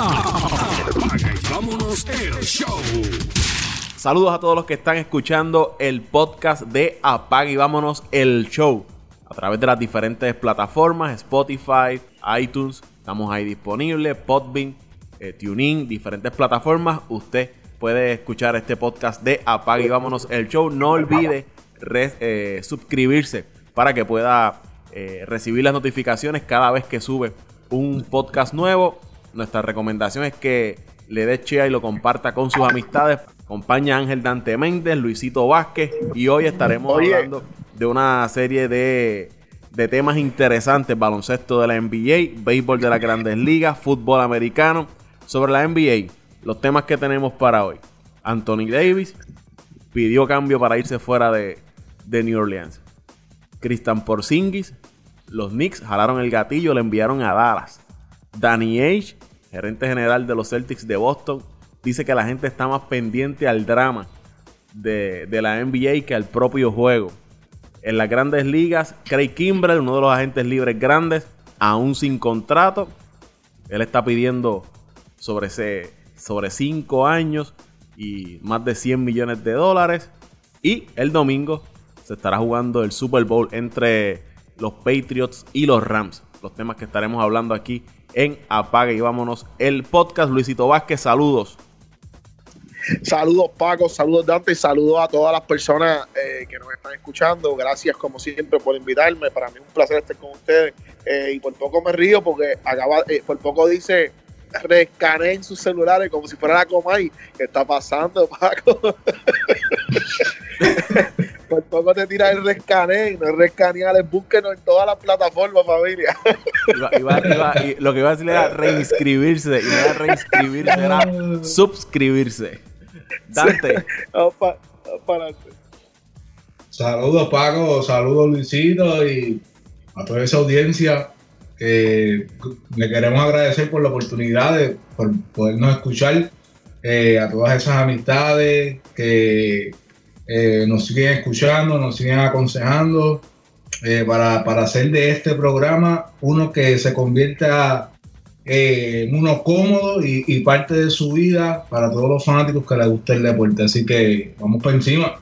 Apaga y vámonos el show. Saludos a todos los que están escuchando el podcast de Apaga y vámonos el show. A través de las diferentes plataformas, Spotify, iTunes, estamos ahí disponibles, Podbean, eh, TuneIn, diferentes plataformas. Usted puede escuchar este podcast de Apaga y vámonos el show. No olvide eh, suscribirse para que pueda eh, recibir las notificaciones cada vez que sube un podcast nuevo. Nuestra recomendación es que le dé share y lo comparta con sus amistades. Acompaña a Ángel Dante Méndez, Luisito Vázquez y hoy estaremos Oye. hablando de una serie de, de temas interesantes. Baloncesto de la NBA, béisbol de las grandes ligas, fútbol americano. Sobre la NBA, los temas que tenemos para hoy. Anthony Davis pidió cambio para irse fuera de, de New Orleans. Christian Porzingis, los Knicks jalaron el gatillo, le enviaron a Dallas. Danny Age, gerente general de los Celtics de Boston, dice que la gente está más pendiente al drama de, la NBA que al propio juego. En las grandes ligas, Craig Kimbrell, uno de los agentes libres grandes, aún sin contrato, él está pidiendo sobre ese sobre 5 años y más de 100 millones de dólares. Y el domingo se estará jugando el Super Bowl entre los Patriots y los Rams. Los temas que estaremos hablando aquí en Apaga y vámonos el podcast. Luisito Vázquez, saludos. Saludos Paco, saludos Dante saludos a todas las personas eh, que nos están escuchando. Gracias como siempre por invitarme. Para mí es un placer estar con ustedes. Eh, y por poco me río porque acaba, eh, por poco dice rescané en sus celulares como si fuera la Comay. ¿Qué está pasando, Paco? por poco te tira el rescané, no es rescanear, es búsquenos en todas las plataformas, familia. Iba- iba- iba- y lo que iba a decir era reinscribirse. Y no era reinscribirse, era suscribirse. Dante, Vamos pa- vamos para adelante. Saludos Paco, saludos Luisito y a toda esa audiencia que le queremos agradecer por la oportunidad de por podernos escuchar, eh, a todas esas amistades que eh, nos siguen escuchando, nos siguen aconsejando eh, para, para hacer de este programa uno que se convierta eh, en uno cómodo y, parte de su vida para todos los fanáticos que les guste el deporte. Así que vamos por encima.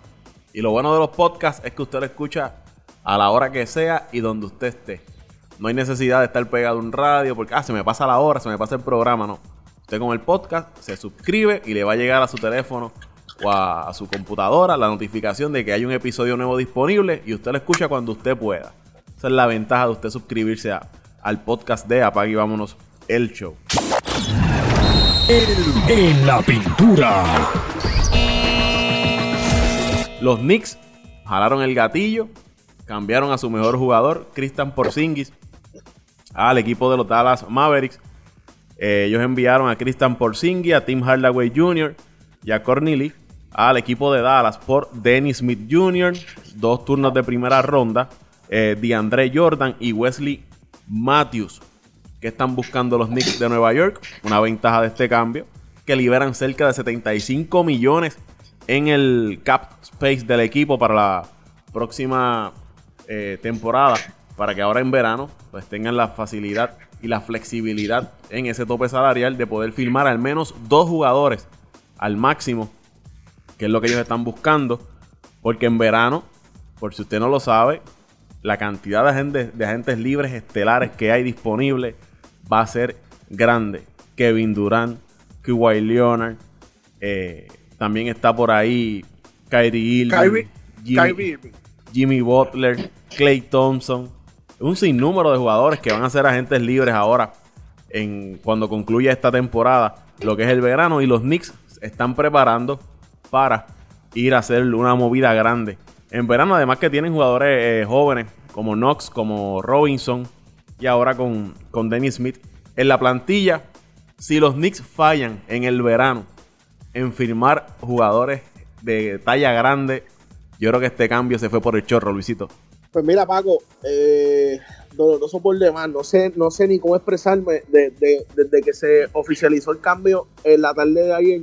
Y lo bueno de los podcasts es que usted lo escucha a la hora que sea y donde usted esté. No hay necesidad de estar pegado a un radio porque, ah, se me pasa la hora, se me pasa el programa, no. Usted con el podcast se suscribe y le va a llegar a su teléfono o a, a su computadora la notificación de que hay un episodio nuevo disponible y usted lo escucha cuando usted pueda. Esa es la ventaja de usted suscribirse a- al podcast de Apague y Vámonos el Show. En la pintura. Los Knicks jalaron el gatillo, cambiaron a su mejor jugador, Christian Porzingis, al equipo de los Dallas Mavericks. Eh, ellos enviaron a Christian Porzingis, a Tim Hardaway Jr. y a Corneli al equipo de Dallas por Dennis Smith Jr., dos turnos de primera ronda, eh, DeAndre Jordan y Wesley Matthews. que están buscando los Knicks de Nueva York? Una ventaja de este cambio, que liberan cerca de 75 millones en el cap space del equipo para la próxima eh, temporada, para que ahora en verano pues tengan la facilidad y la flexibilidad en ese tope salarial de poder firmar al menos dos jugadores al máximo, que es lo que ellos están buscando, porque en verano, por si usted no lo sabe, la cantidad de agentes, de agentes libres estelares que hay disponibles va a ser grande. Kevin Durant, Kawhi Leonard, eh, también está por ahí Kyrie Irving, Kyrie- Jimmy, Kyrie. Jimmy Butler, Clay Thompson, un sinnúmero de jugadores que van a ser agentes libres ahora en cuando concluya esta temporada, lo que es el verano y los Knicks están preparando para ir a hacer una movida grande. En verano además que tienen jugadores eh, jóvenes como Knox, como Robinson y ahora con, con Dennis Smith en la plantilla. Si los Knicks fallan en el verano en firmar jugadores de talla grande, yo creo que este cambio se fue por el chorro, Luisito. Pues mira, Paco, eh, doloroso por demás. No sé, no sé ni cómo expresarme de- de- desde que se oficializó el cambio en la tarde de ayer.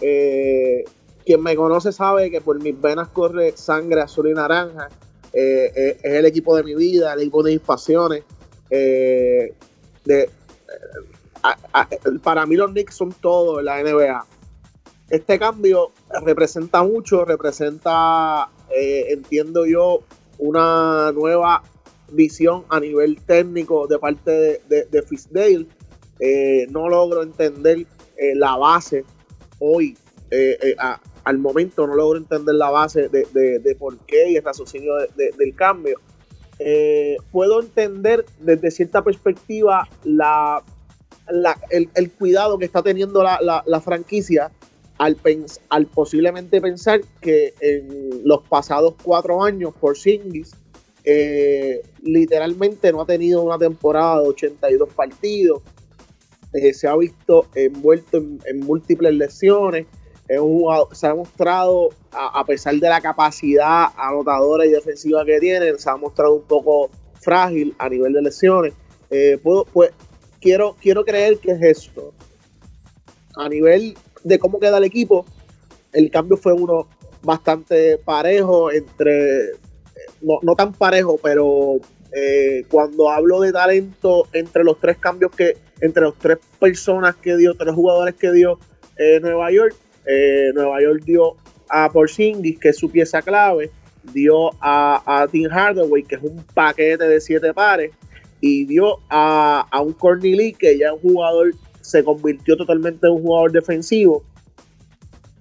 Eh, quien me conoce sabe que por mis venas corre sangre azul y naranja. Eh, eh, es el equipo de mi vida, el equipo de mis pasiones. De, para mí los Knicks son todo en la NBA. Este cambio representa mucho, representa, entiendo yo, una nueva visión a nivel técnico de parte de, Fisdale. Eh, no logro entender eh, la base hoy, al momento no logro entender la base de, por qué y el raciocinio del cambio. puedo entender desde cierta perspectiva el, cuidado que está teniendo la franquicia al, posiblemente pensar que en los pasados cuatro años por Singis eh, literalmente no ha tenido una temporada de 82 partidos, eh, se ha visto envuelto en, múltiples lesiones, se ha mostrado, a, pesar de la capacidad anotadora y defensiva que tiene, se ha mostrado un poco frágil a nivel de lesiones. Eh, puedo, pues, quiero, quiero creer que es esto. A nivel de cómo queda el equipo, el cambio fue uno bastante parejo entre, no, tan parejo, pero eh, cuando hablo de talento entre los tres cambios que, entre los tres personas que dio, tres jugadores que dio eh, Nueva York, eh, Nueva York dio a Porzingis, que es su pieza clave, dio a, a Tim Hardaway, que es un paquete de siete pares, y dio a, a un Corneli, que ya es un jugador se convirtió totalmente en un jugador defensivo.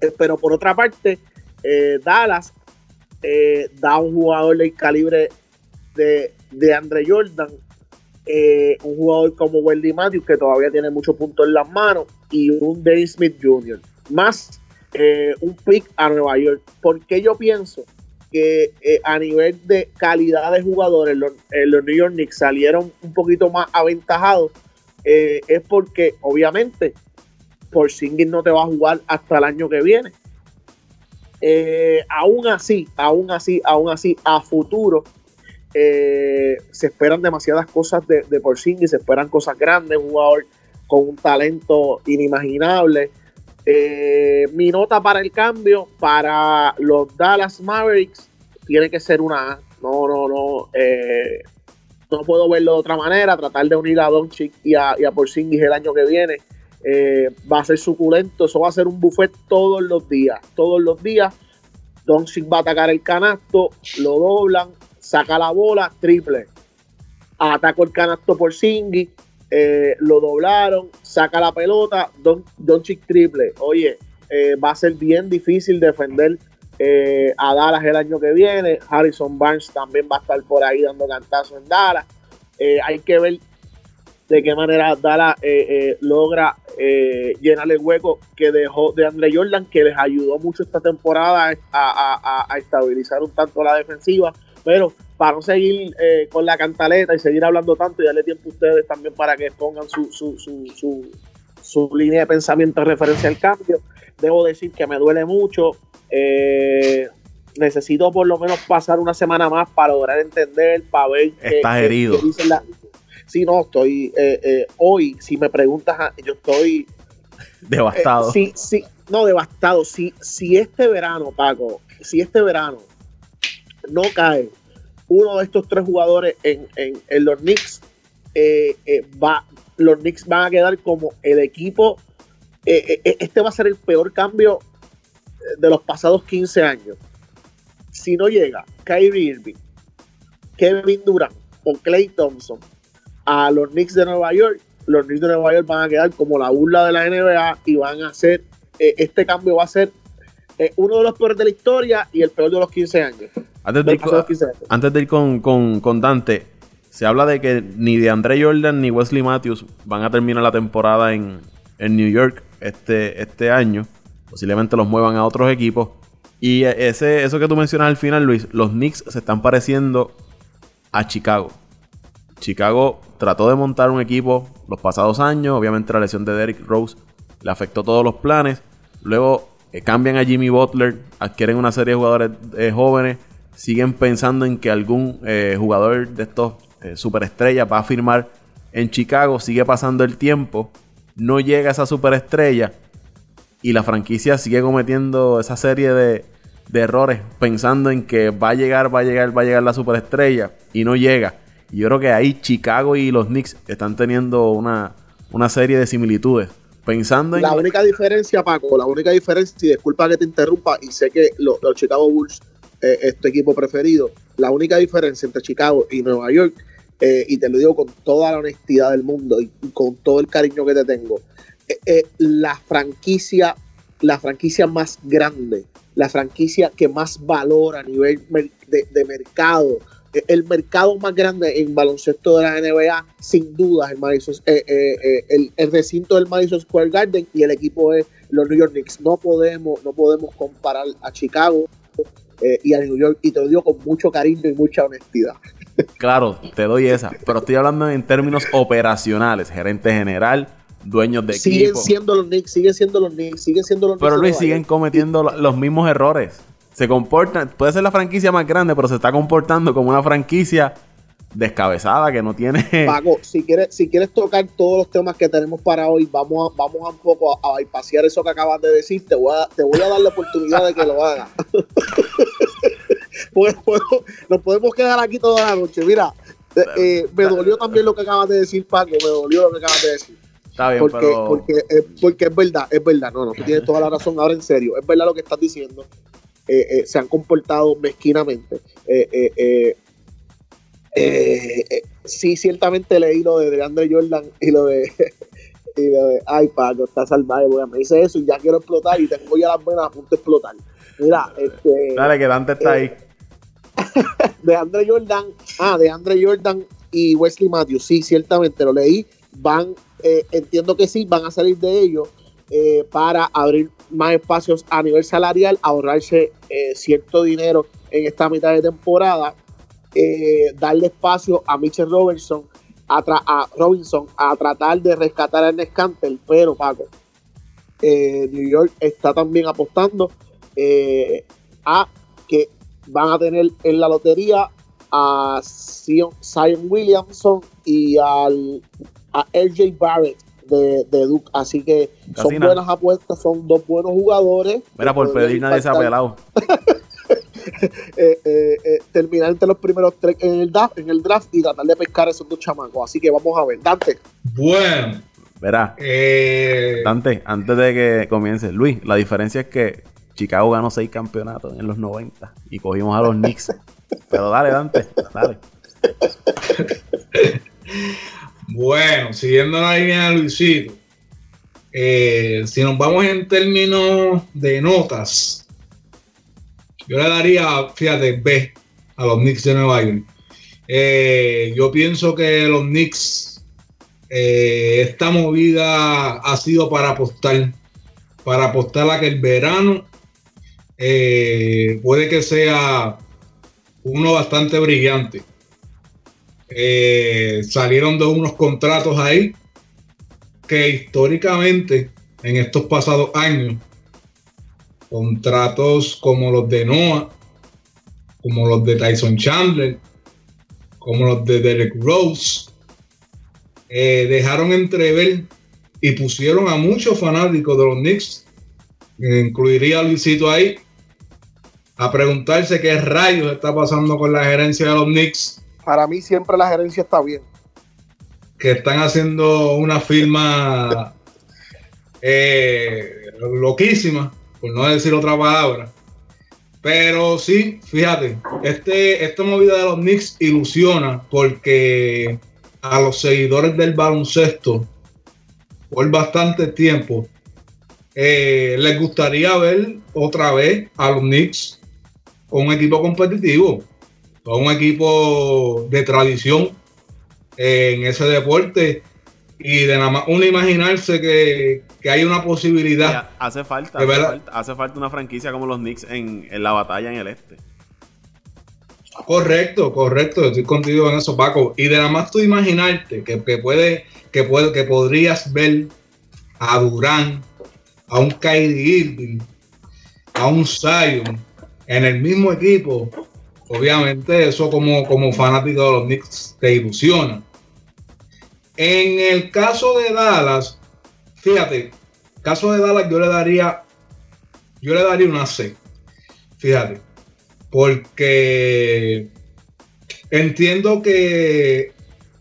Eh, pero por otra parte, eh, Dallas eh, da un jugador del calibre de, de Andre Jordan, un jugador como Wendy Matthews, que todavía tiene muchos puntos en las manos, y un Dave Smith Jr. Más un pick a Nueva York. Porque yo pienso que a nivel de calidad de jugadores, los, los New York Knicks salieron un poquito más aventajados eh, es porque obviamente por Singing no te va a jugar hasta el año que viene. Eh, aún así, aún así, aún así, a futuro eh, se esperan demasiadas cosas de, de Porzingis, se esperan cosas grandes, un jugador con un talento inimaginable. mi nota para el cambio para los Dallas Mavericks tiene que ser una No, no, no no puedo verlo de otra manera. Tratar de unir a Doncic y a, y a Porzingis el año que viene eh, va a ser suculento. Eso va a ser un buffet todos los días. Todos los días. Doncic va a atacar el canasto, lo doblan, saca la bola, triple. Ataco el canasto por eh, lo doblaron, saca la pelota, Don, Doncic triple. Oye, eh, va a ser bien difícil defender eh, a Dallas el año que viene. Harrison Barnes también va a estar por ahí dando cantazos en Dallas. Eh, hay que ver de qué manera Dallas eh, logra llenar el hueco que dejó de Andre Jordan, que les ayudó mucho esta temporada a, estabilizar un tanto la defensiva. Pero para no seguir con la cantaleta y seguir hablando tanto, ya le tiempo a ustedes también para que pongan su, su, su, su línea de pensamiento en referencia al cambio. Debo decir que me duele mucho eh, necesito por lo menos pasar una semana más para lograr entender, para ver. Estás herido. si no, estoy. Eh, eh, hoy, si me preguntas, ah, yo estoy. Devastado. sí, sí, no, devastado. Si, si este verano, Paco, si este verano no cae uno de estos tres jugadores en, en, los Knicks, va, los Knicks van a quedar como el equipo. este va a ser el peor cambio de los pasados 15 años, si no llega Kyrie Irving, Kevin Durant o Clay Thompson a los Knicks de Nueva York, los Knicks de Nueva York van a quedar como la burla de la NBA y van a hacer, eh, este cambio va a ser eh, uno de los peores de la historia y el peor de los 15 años. Antes de, ir, con, Dante, se habla de que ni de Andre Jordan ni Wesley Matthews van a terminar la temporada en, en New York este, este año posiblemente los muevan a otros equipos. Y ese, eso que tú mencionas al final, Luis, los Knicks se están pareciendo a Chicago. Chicago trató de montar un equipo los pasados años. Obviamente la lesión de Derrick Rose le afectó todos los planes. Luego eh, cambian a Jimmy Butler, adquieren una serie de jugadores eh, jóvenes. Siguen pensando en que algún eh, jugador de estos superestrellas va a firmar en Chicago. Sigue pasando el tiempo. No llega esa superestrella y la franquicia sigue cometiendo esa serie de, errores pensando en que va a llegar, va a llegar, va a llegar la superestrella y no llega. Y yo creo que ahí Chicago y los Knicks están teniendo una, una serie de similitudes. Pensando en. La única diferencia, Paco, la única diferencia, y disculpa que te interrumpa, y sé que los, Chicago Bulls eh, es tu equipo preferido, la única diferencia entre Chicago y Nueva York, eh, y te lo digo con toda la honestidad del mundo y con todo el cariño que te tengo, eh, la franquicia, la franquicia más grande, la franquicia que más valora a nivel de mercado, el mercado más grande en baloncesto de la NBA, sin duda, el, eh, eh, eh, el, recinto del Madison Square Garden y el equipo de los New York Knicks. No podemos, no podemos comparar a Chicago y a New York, y te lo digo con mucho cariño y mucha honestidad. Claro, te doy esa, pero estoy hablando en términos operacionales, gerente general, dueños de siguen siendo los Knicks, siguen siendo los Knicks, siguen siendo los Pero Luis, siguen cometiendo los mismos errores se comporta, puede ser la franquicia más grande, pero se está comportando como una franquicia descabezada que no tiene. Paco, si quieres, si quieres tocar todos los temas que tenemos para hoy, vamos a, vamos a un poco a, bypasear eso que acabas de decir. Te voy a, te voy a dar la oportunidad de que lo hagas. nos podemos quedar aquí toda la noche. Mira, eh, me dolió también lo que acabas de decir, Paco. Me dolió lo que acabas de decir. Está bien, porque, pero... porque, eh, porque es verdad, es verdad. No, no, tú tienes toda la razón. Ahora en serio, es verdad lo que estás diciendo. Eh, eh, se han comportado mezquinamente. Eh, sí, ciertamente leí lo de Andre Jordan y lo de, y lo de ay, Paco, está salvaje, me dice eso y ya quiero explotar y tengo ya las venas a punto de explotar. Mira, este. Dale, que Dante está ahí. de Andre Jordan, ah, de Andre Jordan y Wesley Matthews, sí, ciertamente lo leí. Van, entiendo que sí, van a salir de ellos para abrir más espacios a nivel salarial, ahorrarse eh, cierto dinero en esta mitad de temporada, eh, darle espacio a Mitchell Robertson, a, Robinson a tratar de rescatar a Ernest Cantel, pero Paco, eh, New York está también apostando a que van a tener en la lotería a Zion Williamson y al, a RJ Barrett de, Duke. Así que son buenas apuestas, son dos buenos jugadores. Mira, por pedir nadie se ha pelado. Eh, eh, eh, terminar entre los primeros tres en el, draft, en el draft y tratar de pescar esos dos chamacos. Así que vamos a ver. Dante. Bueno. Verá. Dante, antes de que comience, Luis, la diferencia es que Chicago ganó seis campeonatos en los 90 y cogimos a los Knicks. Pero dale, Dante, dale. Bueno, siguiendo la línea de Luisito, eh, si nos vamos en términos de notas, yo le daría, fíjate, B a los Knicks de Nueva York. Eh, yo pienso que los Knicks, eh, esta movida ha sido para apostar, para apostar a que el verano puede que sea uno bastante brillante. Eh, salieron de unos contratos ahí que históricamente en estos pasados años, contratos como los de Noah, como los de Tyson Chandler, como los de Derek Rose, eh, dejaron entrever y pusieron a muchos fanáticos de los Knicks, incluiría a Luisito ahí, a preguntarse qué rayos está pasando con la gerencia de los Knicks para mí siempre la gerencia está bien. Que están haciendo una firma eh, loquísima, por no decir otra palabra. Pero sí, fíjate, este, esta movida de los Knicks ilusiona porque a los seguidores del baloncesto por bastante tiempo eh, les gustaría ver otra vez a los Knicks con un equipo competitivo un equipo de tradición en ese deporte y de nada más uno imaginarse que, hay una posibilidad. hace falta, hace falta, una franquicia como los Knicks en, la batalla en el este. Correcto, correcto, estoy contigo en eso, Paco. Y de nada más tú imaginarte que, puede, que puede, que podrías ver a Durán, a un Kyrie Irving, a un Zion en el mismo equipo, Obviamente eso como, como fanático de los Knicks te ilusiona. En el caso de Dallas, fíjate, caso de Dallas yo le daría, yo le daría una C. Fíjate, porque entiendo que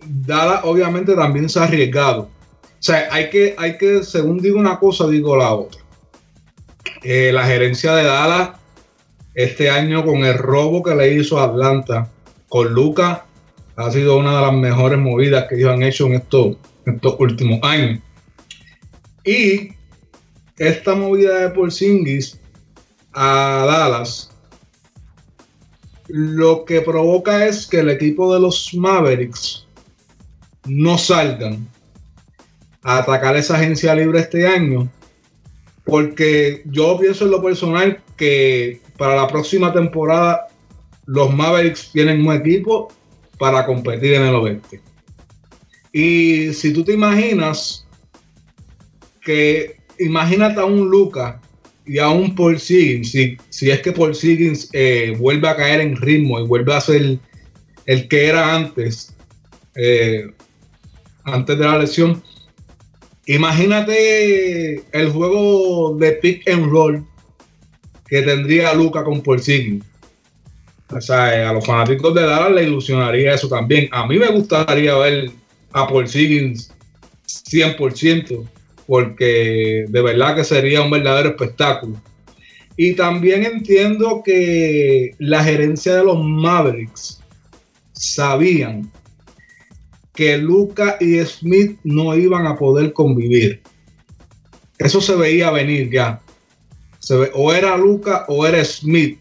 Dallas obviamente también se ha arriesgado sea, hay que, hay que, según digo una cosa, digo la otra. Eh, la gerencia de Dallas este año con el robo que le hizo a Atlanta con Lucas ha sido una de las mejores movidas que ellos han hecho en estos, en estos últimos años. Y esta movida de Porzingis a Dallas lo que provoca es que el equipo de los Mavericks no salgan a atacar esa agencia libre este año porque yo pienso en lo personal que para la próxima temporada los Mavericks tienen un equipo para competir en el oeste. Y si tú te imaginas que imagínate a un Luca y a un Paul Siggins, si, si es que Paul Siggins eh, vuelve a caer en ritmo y vuelve a ser el, que era antes, eh, antes de la lesión, imagínate el juego de pick and roll que tendría Luca con Siggins. O sea, a los fanáticos de Dallas le ilusionaría eso también. A mí me gustaría ver a Siggins 100% porque de verdad que sería un verdadero espectáculo. Y también entiendo que la gerencia de los Mavericks sabían que Luca y Smith no iban a poder convivir. Eso se veía venir ya. O era Luca o era Smith.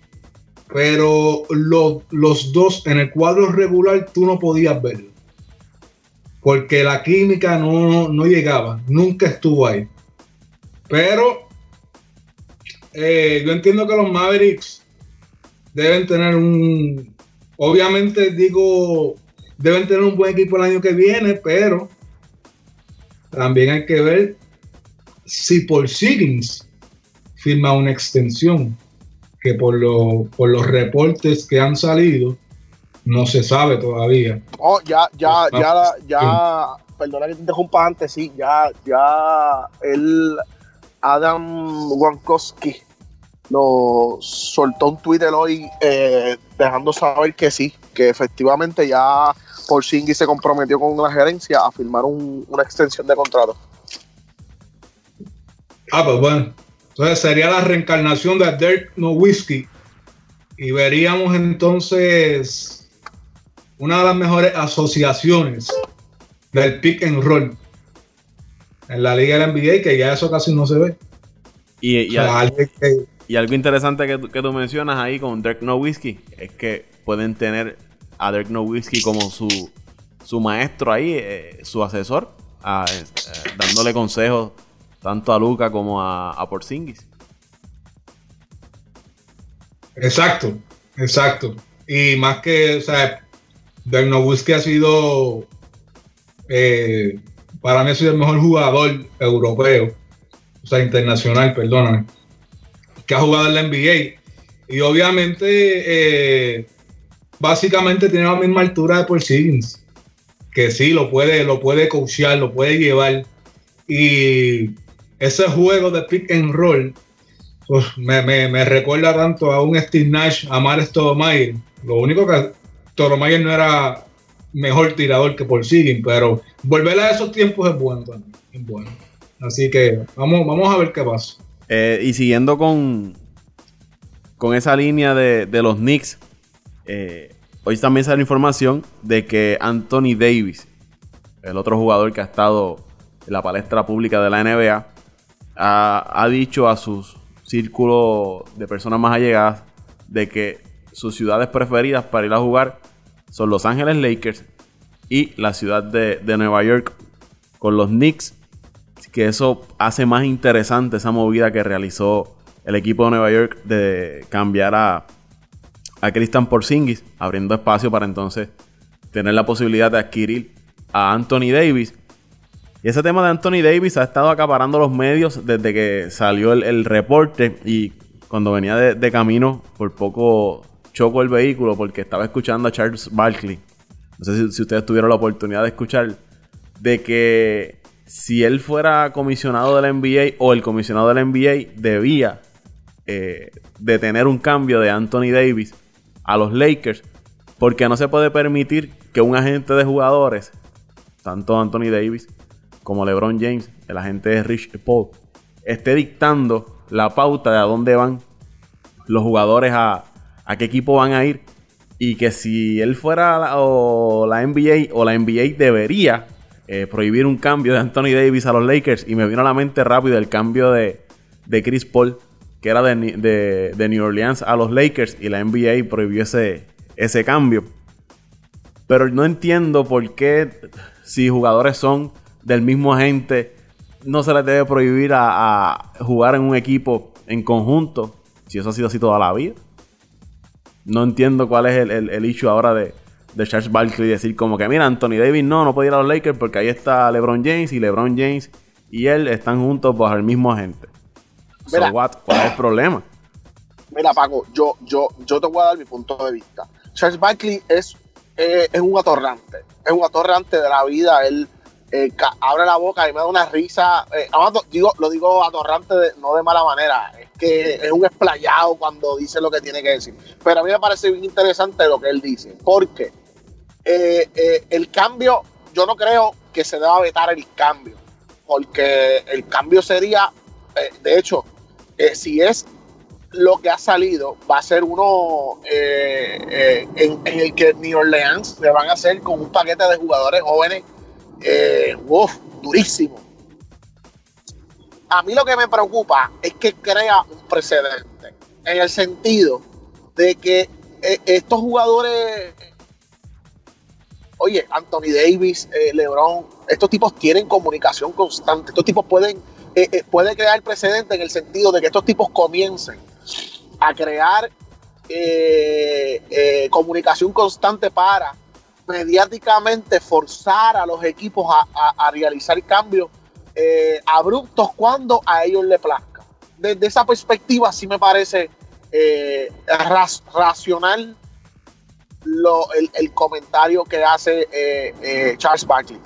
Pero los dos en el cuadro regular tú no podías verlo porque la química no, llegaba, nunca estuvo ahí. Pero eh, yo entiendo que los Mavericks deben tener un, obviamente digo, deben tener un buen equipo el año que viene, pero también hay que ver si por Siggins firma una extensión, que por, por los reportes que han salido, no se sabe todavía. Oh, ya, ya, ya, ya, perdona que te interrumpa antes, sí, ya, ya, el Adam Wankowski lo soltó un Twitter hoy eh, dejando saber que sí, que efectivamente ya Porzingis se comprometió con la gerencia a firmar una extensión de contrato. Ah, pues bueno. Entonces sería la reencarnación de Dirk Nowitzki y veríamos entonces una de las mejores asociaciones del pick and roll en la liga del NBA, que ya eso casi no se ve. Y, algo, interesante que, que, tú mencionas ahí con Dirk Nowitzki es que pueden tener a Dirk Nowitzki como su, su maestro ahí, eh, su asesor, eh, dándole consejos tanto a Luca como a, a Porzingis. Exacto, exacto. Y más que, o sea, Dirk ha sido, eh, para mí ha sido el mejor jugador europeo, o sea, internacional, perdóname, que ha jugado en la NBA. Y obviamente, eh, básicamente tiene la misma altura de Siggins, que sí, lo puede, lo puede coachear, lo puede llevar. Y ese juego de pick and roll, pues me, recuerda tanto a un Steve Nash, a Mar Stoudemire. Lo único que Toro Mayer no era mejor tirador que por Siggin, pero volver a esos tiempos es bueno también. Es bueno. Así que vamos, vamos a ver qué pasa. Eh, y siguiendo con, con esa línea de, los Knicks, eh, hoy también sale información de que Anthony Davis, el otro jugador que ha estado en la palestra pública de la NBA, ha, dicho a sus círculos de personas más allegadas de que sus ciudades preferidas para ir a jugar son Los Ángeles Lakers y la ciudad de, Nueva York con los Knicks. que eso hace más interesante esa movida que realizó el equipo de Nueva York de cambiar a, a Christian Porzingis, abriendo espacio para entonces tener la posibilidad de adquirir a Anthony Davis. Y ese tema de Anthony Davis ha estado acaparando los medios desde que salió el, reporte y cuando venía de, camino, por poco choco el vehículo porque estaba escuchando a Charles Barkley. No sé si, ustedes tuvieron la oportunidad de escuchar. De que si él fuera comisionado de la NBA o el comisionado de la NBA debía eh, de tener un cambio de Anthony Davis a los Lakers. Porque no se puede permitir que un agente de jugadores, tanto Anthony Davis como LeBron James, el agente de Rich Paul, esté dictando la pauta de a dónde van los jugadores, a, a qué equipo van a ir. Y que si él fuera la, o la NBA o la NBA debería eh, prohibir un cambio de Anthony Davis a los Lakers. Y me vino a la mente rápido el cambio de, de Chris Paul, que era de, de, New Orleans a los Lakers. Y la NBA prohibió ese cambio. Pero no entiendo por qué, si jugadores son del mismo agente, no se les debe prohibir a, a jugar en un equipo en conjunto. Si eso ha sido así toda la vida. No entiendo cuál es el, el, el issue ahora de, de Charles Barkley decir como que, mira, Anthony Davis no, no puede ir a los Lakers porque ahí está LeBron James y LeBron James y él están juntos bajo el mismo agente. Mira, so what? ¿Cuál es el problema? Mira, Paco, yo, yo, yo te voy a dar mi punto de vista. Charles Barkley es, eh, es un atorrante, es un atorrante de la vida. Él eh, abre la boca y me da una risa. Eh, digo, lo digo atorrante, de, no de mala manera, es que es un explayado cuando dice lo que tiene que decir. Pero a mí me parece bien interesante lo que él dice, porque eh, el cambio, yo no creo que se deba vetar el cambio, porque el cambio sería, de hecho, si es lo que ha salido, va a ser uno en, en, el que New Orleans le van a hacer con un paquete de jugadores jóvenes, uf, durísimo. A mí lo que me preocupa es que crea un precedente, en el sentido de que estos jugadores oye, Anthony Davis, eh, LeBron, estos tipos tienen comunicación constante. Estos tipos pueden, eh, eh, crear precedente en el sentido de que estos tipos comiencen a crear eh, eh, comunicación constante para mediáticamente forzar a los equipos a, a, realizar cambios eh, abruptos cuando a ellos les plazca. Desde esa perspectiva sí me parece ras, racional lo, el, el, comentario que hace eh, eh, Charles Barkley.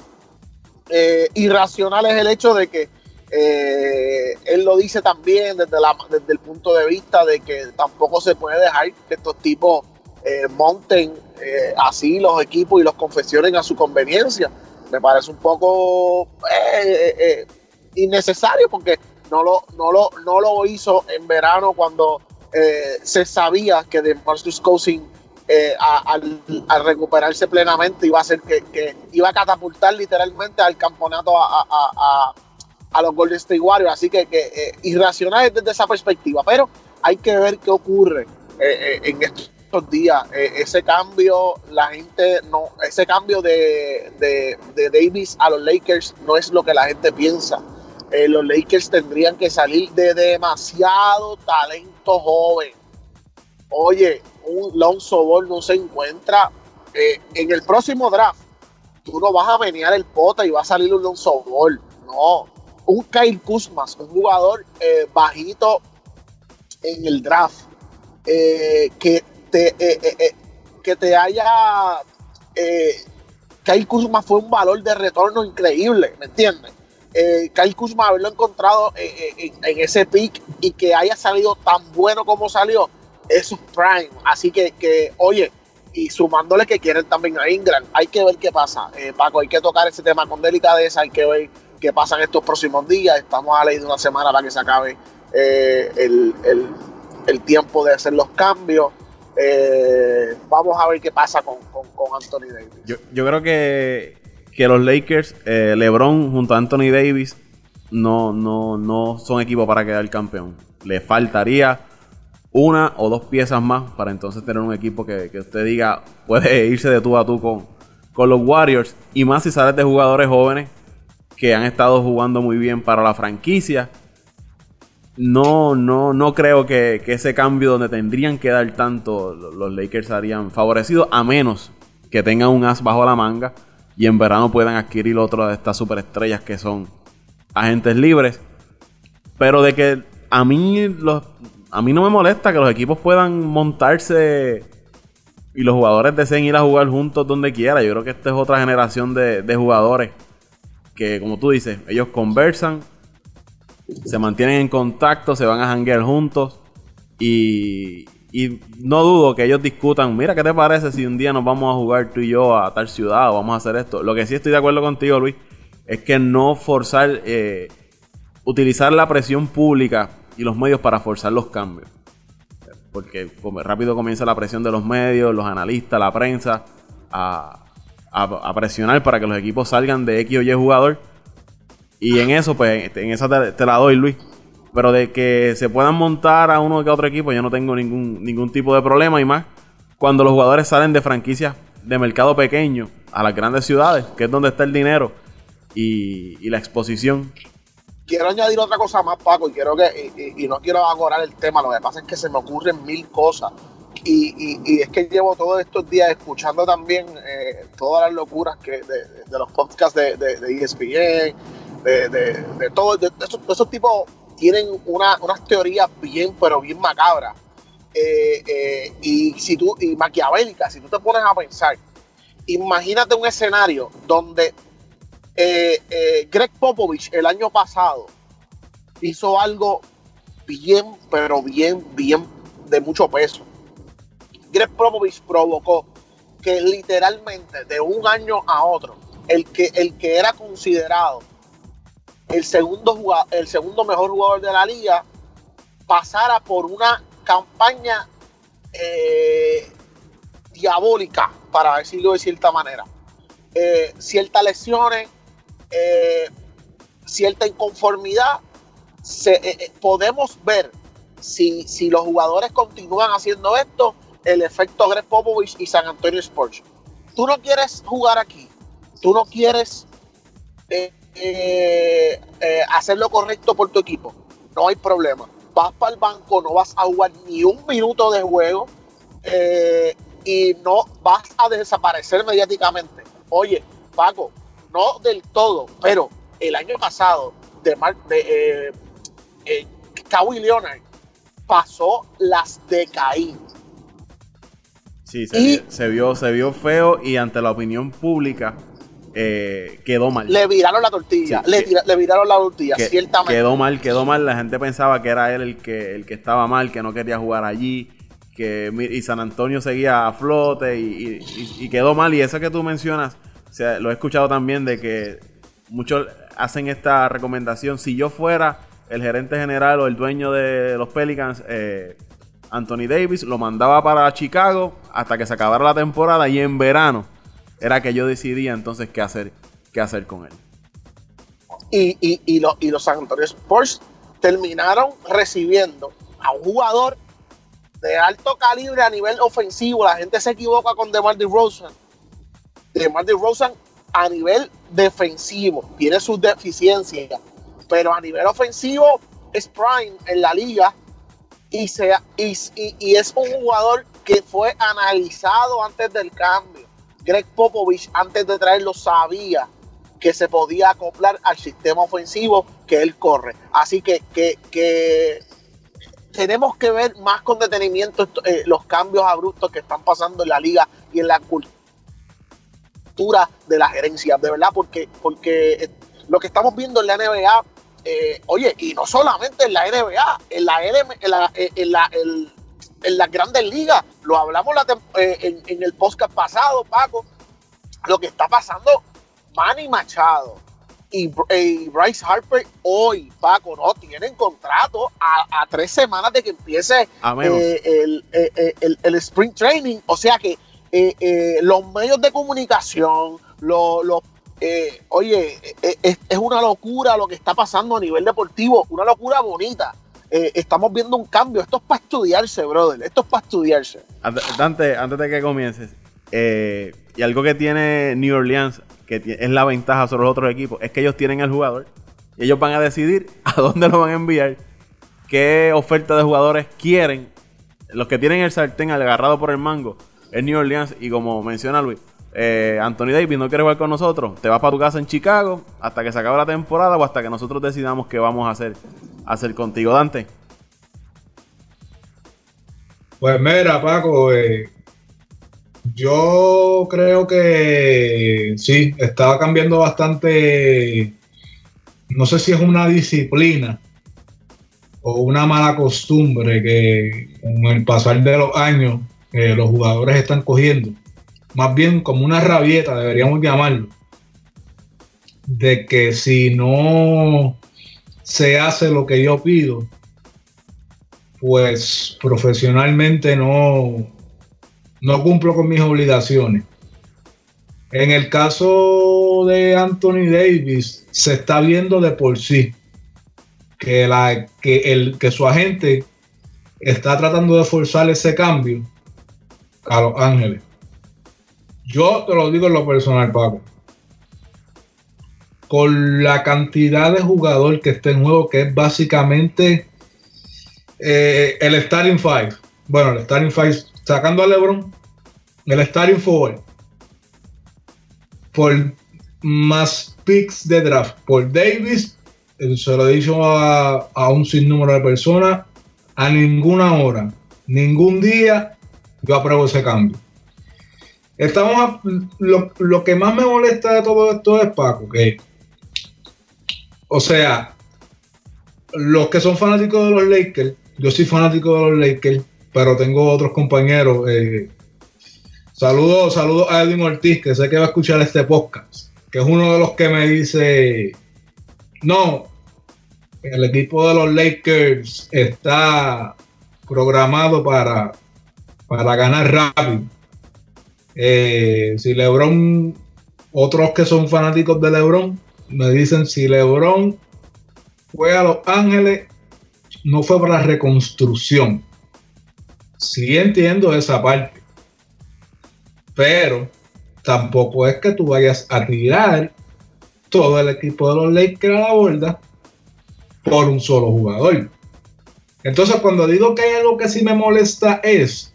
Eh, irracional es el hecho de que eh, él lo dice también desde, la, desde, el punto de vista de que tampoco se puede dejar que estos tipos eh, monten así los equipos y los confesionen a su conveniencia. Me parece un poco innecesario porque no lo, no, lo, no lo hizo en verano cuando se sabía que de Marcus Cousins eh, al, recuperarse plenamente iba a ser que, iba a catapultar literalmente al campeonato a, los Golden State Warriors. Así que, que eh, irracional desde esa perspectiva, pero hay que ver qué ocurre eh, en estos días. ese cambio, la gente no, ese cambio de, de, Davis a los Lakers no es lo que la gente piensa. los Lakers tendrían que salir de demasiado talento joven. Oye, un Lonzo Ball no se encuentra eh, en el próximo draft. Tú no vas a menear el pota y va a salir un Lonzo Ball. No. Un Kyle Kuzmas, un jugador eh, bajito en el draft, eh, que, te, que te haya. Kyle Kuzma fue un valor de retorno increíble, ¿me entiendes? Eh, Kyle Kuzma haberlo encontrado en, ese pick y que haya salido tan bueno como salió, es prime. Así que, que, oye, y sumándole que quieren también a Ingram, hay que ver qué pasa. Eh, Paco, hay que tocar ese tema con delicadeza, hay que ver qué pasa en estos próximos días. Estamos a ley de una semana para que se acabe eh, el, el, el, tiempo de hacer los cambios. Eh, vamos a ver qué pasa con, Anthony Davis. Yo, yo, creo que, que los Lakers, eh, LeBron junto a Anthony Davis, no, no, no son equipo para quedar campeón. Le faltaría una o dos piezas más para entonces tener un equipo que, que usted diga puede irse de tú a tú con, con, los Warriors. Y más si sales de jugadores jóvenes que han estado jugando muy bien para la franquicia. No, no, no creo que, que ese cambio donde tendrían que dar tanto los Lakers harían favorecido, a menos que tengan un as bajo la manga y en verano puedan adquirir otro de estas superestrellas que son agentes libres. Pero de que a mí los, a mí no me molesta que los equipos puedan montarse y los jugadores deseen ir a jugar juntos donde quiera. Yo creo que esta es otra generación de, de jugadores que, como tú dices, ellos conversan, se mantienen en contacto, se van a janguear juntos y, no dudo que ellos discutan, mira, ¿qué te parece si un día nos vamos a jugar tú y yo a tal ciudad o vamos a hacer esto? Lo que sí estoy de acuerdo contigo, Luis, es que no forzar, eh, utilizar la presión pública y los medios para forzar los cambios. Porque rápido comienza la presión de los medios, los analistas, la prensa, a, presionar para que los equipos salgan de X o Y jugador. Y en eso, pues, en esa te, la doy, Luis. Pero de que se puedan montar a uno que otro equipo, yo no tengo ningún, ningún tipo de problema. Y más, cuando los jugadores salen de franquicias de mercado pequeño a las grandes ciudades, que es donde está el dinero y, la exposición. Quiero añadir otra cosa más, Paco, y quiero que, y, no quiero agorar el tema, lo que pasa es que se me ocurren mil cosas. Y, es que llevo todos estos días escuchando también eh, todas las locuras que de, los podcasts de, ESPN, de, de, todos esos, tipos tienen una, unas teorías bien, pero bien macabras. Eh, eh, y si tú, y maquiavélicas, si tú te pones a pensar, imagínate un escenario donde eh, eh, Greg Popovich el año pasado hizo algo bien, pero bien, bien de mucho peso. Greg Popovich provocó que literalmente de un año a otro, el que, el que era considerado el segundo, el segundo mejor jugador de la liga pasara por una campaña eh, diabólica, para decirlo de cierta manera. ciertas lesiones, eh, cierta inconformidad, eh, eh, podemos ver si, si, los jugadores continúan haciendo esto, el efecto Greg Popovich y San Antonio Sports. Tú no quieres jugar aquí, tú no quieres hacer lo correcto por tu equipo, no hay problema. Vas para el banco, no vas a jugar ni un minuto de juego y no vas a desaparecer mediáticamente. Oye, Paco, no del todo, pero el año pasado de, de eh, eh, Kawhi Leonard pasó las de Caín. Sí, se, vio, se vio feo y ante la opinión pública eh, quedó mal. Le viraron la tortilla, le, viraron la tortilla, ciertamente. Quedó mal, quedó mal. La gente pensaba que era él el que, el que estaba mal, que no quería jugar allí, que y San Antonio seguía a flote y, y quedó mal. Y eso que tú mencionas lo he escuchado también de que muchos hacen esta recomendación. Si yo fuera el gerente general o el dueño de los Pelicans, eh, Anthony Davis lo mandaba para Chicago hasta que se acabara la temporada y en verano era que yo decidía entonces qué hacer, qué hacer con él. Y, y, y, y los San Antonio Spurs terminaron recibiendo a un jugador de alto calibre a nivel ofensivo. La gente se equivoca con DeMar DeRozan DeMar DeRozan a nivel defensivo tiene sus deficiencias, pero a nivel ofensivo es prime en la liga y, sea, y, y, es un jugador que fue analizado antes del cambio. Greg Popovich antes de traerlo sabía que se podía acoplar al sistema ofensivo que él corre. Así que, que, tenemos que ver más con detenimiento eh, los cambios abruptos que están pasando en la liga y en la cultura de la gerencia, de verdad, porque, porque eh, lo que estamos viendo en la NBA, eh, oye, y no solamente en la NBA, en la, en la, eh, en la, en las grandes ligas, lo hablamos en, el podcast pasado, Paco, lo que está pasando, Manny Machado y, Bryce Harper hoy, Paco, no tienen contrato a, tres semanas de que empiece el, el, el, Spring Training, o sea que eh, eh, los medios de comunicación, los, eh, oye, es, una locura lo que está pasando a nivel deportivo, una locura bonita. Estamos viendo un cambio. Esto es para estudiarse, brother. Esto es para estudiarse. Dante, antes de que comiences, y algo que tiene New Orleans, que es la ventaja sobre los otros equipos, es que ellos tienen el jugador y ellos van a decidir a dónde lo van a enviar, qué oferta de jugadores quieren. Los que tienen el sartén agarrado por el mango es New Orleans y como menciona Luis, eh, Anthony Davis no quiere jugar con nosotros, te vas para tu casa en Chicago hasta que se acabe la temporada o hasta que nosotros decidamos qué vamos a hacer, hacer contigo, Dante. Pues mira, Paco, eh, yo creo que sí, estaba cambiando bastante, no sé si es una disciplina o una mala costumbre que con el pasar de los años los jugadores están cogiendo. Más bien como una rabieta, deberíamos llamarlo. de que si no se hace lo que yo pido, pues profesionalmente no, no cumplo con mis obligaciones. En el caso de Anthony Davis, se está viendo de por sí que, la, que, el, que su agente está tratando de forzar ese cambio a Los Ángeles. Yo te lo digo en lo personal, Paco. Con la cantidad de jugador que está en juego, que es básicamente eh, el starting five. Bueno, el starting five, sacando a LeBron, el starting four. Por más picks de draft. Por Davis, se lo he dicho a, a un sinnúmero de personas, a ninguna hora, ningún día, yo apruebo ese cambio. Estamos lo, que más me molesta de todo esto es Paco, que o sea, los que son fanáticos de los Lakers, yo soy fanático de los Lakers, pero tengo otros compañeros. Eh, saludos, a Edwin Ortiz, que sé que va a escuchar este podcast, que es uno de los que me dice, no, el equipo de los Lakers está programado para, para ganar rápido. Eh, si LeBron, otros que son fanáticos de LeBron, me dicen si LeBron fue a Los Ángeles, no fue para reconstrucción. Sí entiendo esa parte. Pero tampoco es que tú vayas a tirar todo el equipo de los Lakers a la borda por un solo jugador. Entonces, cuando digo que hay algo que sí me molesta es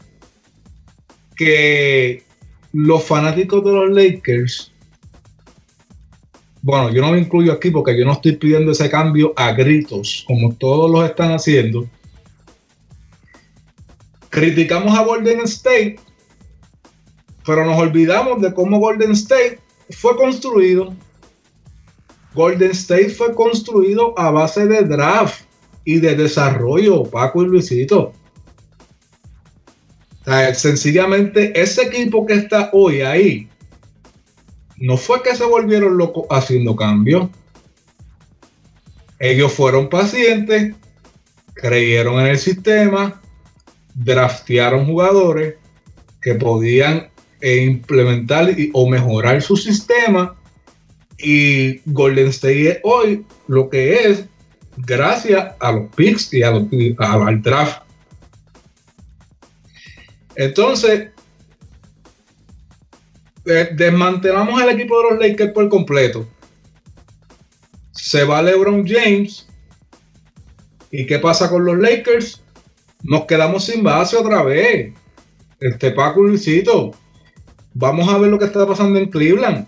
que los fanáticos de los Lakers, bueno, yo no me incluyo aquí porque yo no estoy pidiendo ese cambio a gritos, como todos los están haciendo. Criticamos a Golden State, pero nos olvidamos de cómo Golden State fue construido. Golden State fue construido a base de draft y de desarrollo, Paco y Luisito sencillamente ese equipo que está hoy ahí, no fue que se volvieron locos haciendo cambios. Ellos fueron pacientes, creyeron en el sistema, draftearon jugadores que podían eh, implementar o mejorar su sistema. Y Golden State hoy lo que es gracias a los picks y a al draft entonces, desmantelamos el equipo de los Lakers por completo. Se va LeBron James. ¿Y qué pasa con los Lakers? Nos quedamos sin base otra vez. Este Paco Luisito. Vamos a ver lo que está pasando en Cleveland.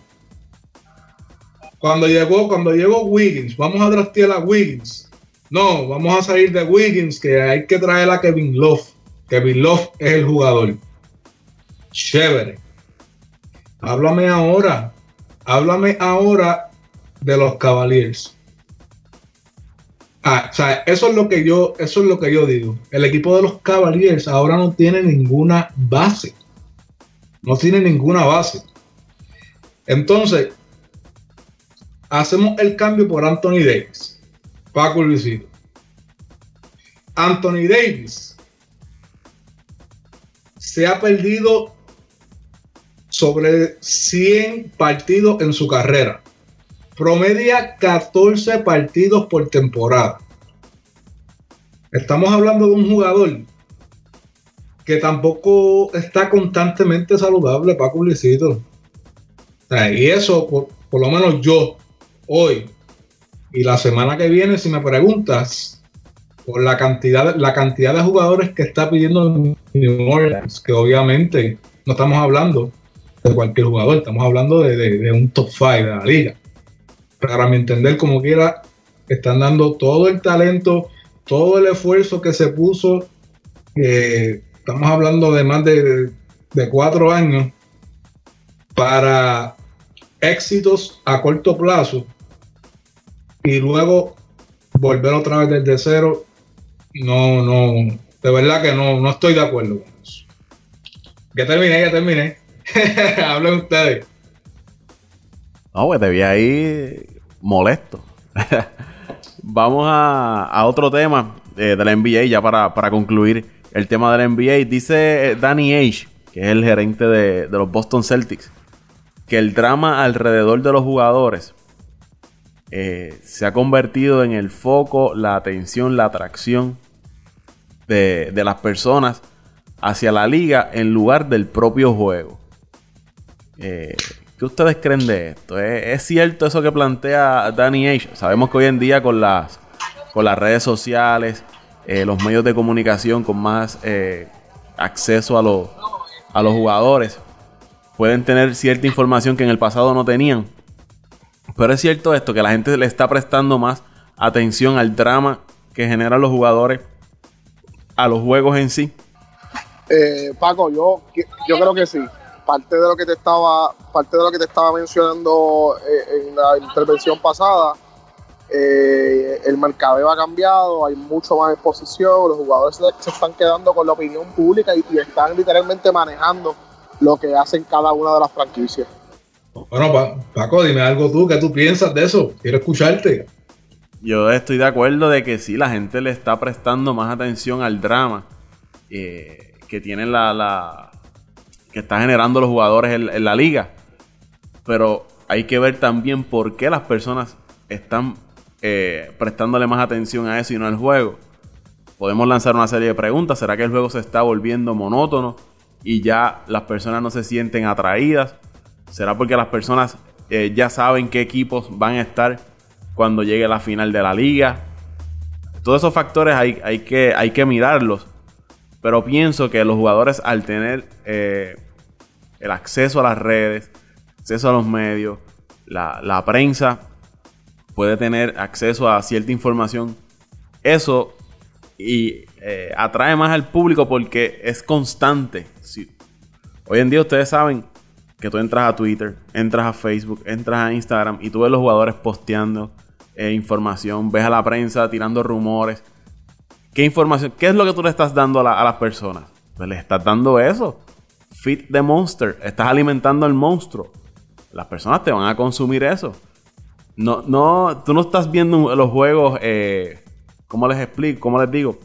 Cuando llegó, cuando llegó Wiggins, vamos a draftear a Wiggins. No, vamos a salir de Wiggins, que hay que traer a Kevin Love. Kevin Love es el jugador. Chévere. Háblame ahora. Háblame ahora de los Cavaliers. Ah, o sea, eso es lo que yo, eso es lo que yo digo. El equipo de los Cavaliers ahora no tiene ninguna base. No tiene ninguna base. Entonces, hacemos el cambio por Anthony Davis. Paco Luisito. Anthony Davis se ha perdido sobre 100 partidos en su carrera. Promedia 14 partidos por temporada. Estamos hablando de un jugador que tampoco está constantemente saludable, para Luisito. y eso, por, por, lo menos yo, hoy y la semana que viene, si me preguntas, por la cantidad, la cantidad de jugadores que está pidiendo New Orleans, que obviamente no estamos hablando de cualquier jugador, estamos hablando de, un top 5 de la liga. Para mi entender, como quiera, están dando todo el talento, todo el esfuerzo que se puso. estamos hablando de más de, de cuatro años para éxitos a corto plazo y luego volver otra vez desde cero no, no, de verdad que no, no estoy de acuerdo con eso. Ya terminé, ya terminé. Hablen ustedes. No, pues te vi ahí molesto. Vamos a, otro tema eh, de la NBA, ya para, concluir el tema de la NBA. Dice eh, Danny Age, que es el gerente de, de los Boston Celtics, que el drama alrededor de los jugadores eh, se ha convertido en el foco, la atención, la atracción de, las personas hacia la liga en lugar del propio juego. Eh, ¿Qué ustedes creen de esto? ¿Es, cierto eso que plantea Danny Age? Sabemos que hoy en día con las, con las redes sociales, eh, los medios de comunicación con más acceso a, los, a los jugadores, pueden tener cierta información que en el pasado no tenían. Pero es cierto esto, que la gente le está prestando más atención al drama que generan los jugadores a los juegos en sí. Eh, Paco, yo, yo creo que sí. Parte de lo que te estaba, parte de lo que te estaba mencionando eh, en la intervención pasada, eh, el mercadeo ha cambiado, hay mucho más exposición, los jugadores se, están quedando con la opinión pública y están literalmente manejando lo que hacen cada una de las franquicias. Bueno, Paco, dime algo tú, ¿qué tú piensas de eso? Quiero escucharte. Yo estoy de acuerdo de que sí, la gente le está prestando más atención al drama eh, que tienen la, que está generando los jugadores en, la liga. Pero hay que ver también por qué las personas están eh, prestándole más atención a eso y no al juego. Podemos lanzar una serie de preguntas. ¿Será que el juego se está volviendo monótono y ya las personas no se sienten atraídas? ¿Será porque las personas eh, ya saben qué equipos van a estar cuando llegue la final de la liga? Todos esos factores hay, que mirarlos. Pero pienso que los jugadores al tener eh, el acceso a las redes, acceso a los medios, la, prensa puede tener acceso a cierta información. Eso y eh, atrae más al público porque es constante. Hoy en día ustedes saben que tú entras a Twitter, entras a Facebook, entras a Instagram y tú ves los jugadores posteando eh, información, ves a la prensa tirando rumores. ¿Qué información? ¿Qué es lo que tú le estás dando a, las personas? Pues le estás dando eso. Feed the monster. Estás alimentando al monstruo. Las personas te van a consumir eso. No, no, tú no estás viendo los juegos. Eh, ¿Cómo les explico? ¿Cómo les digo?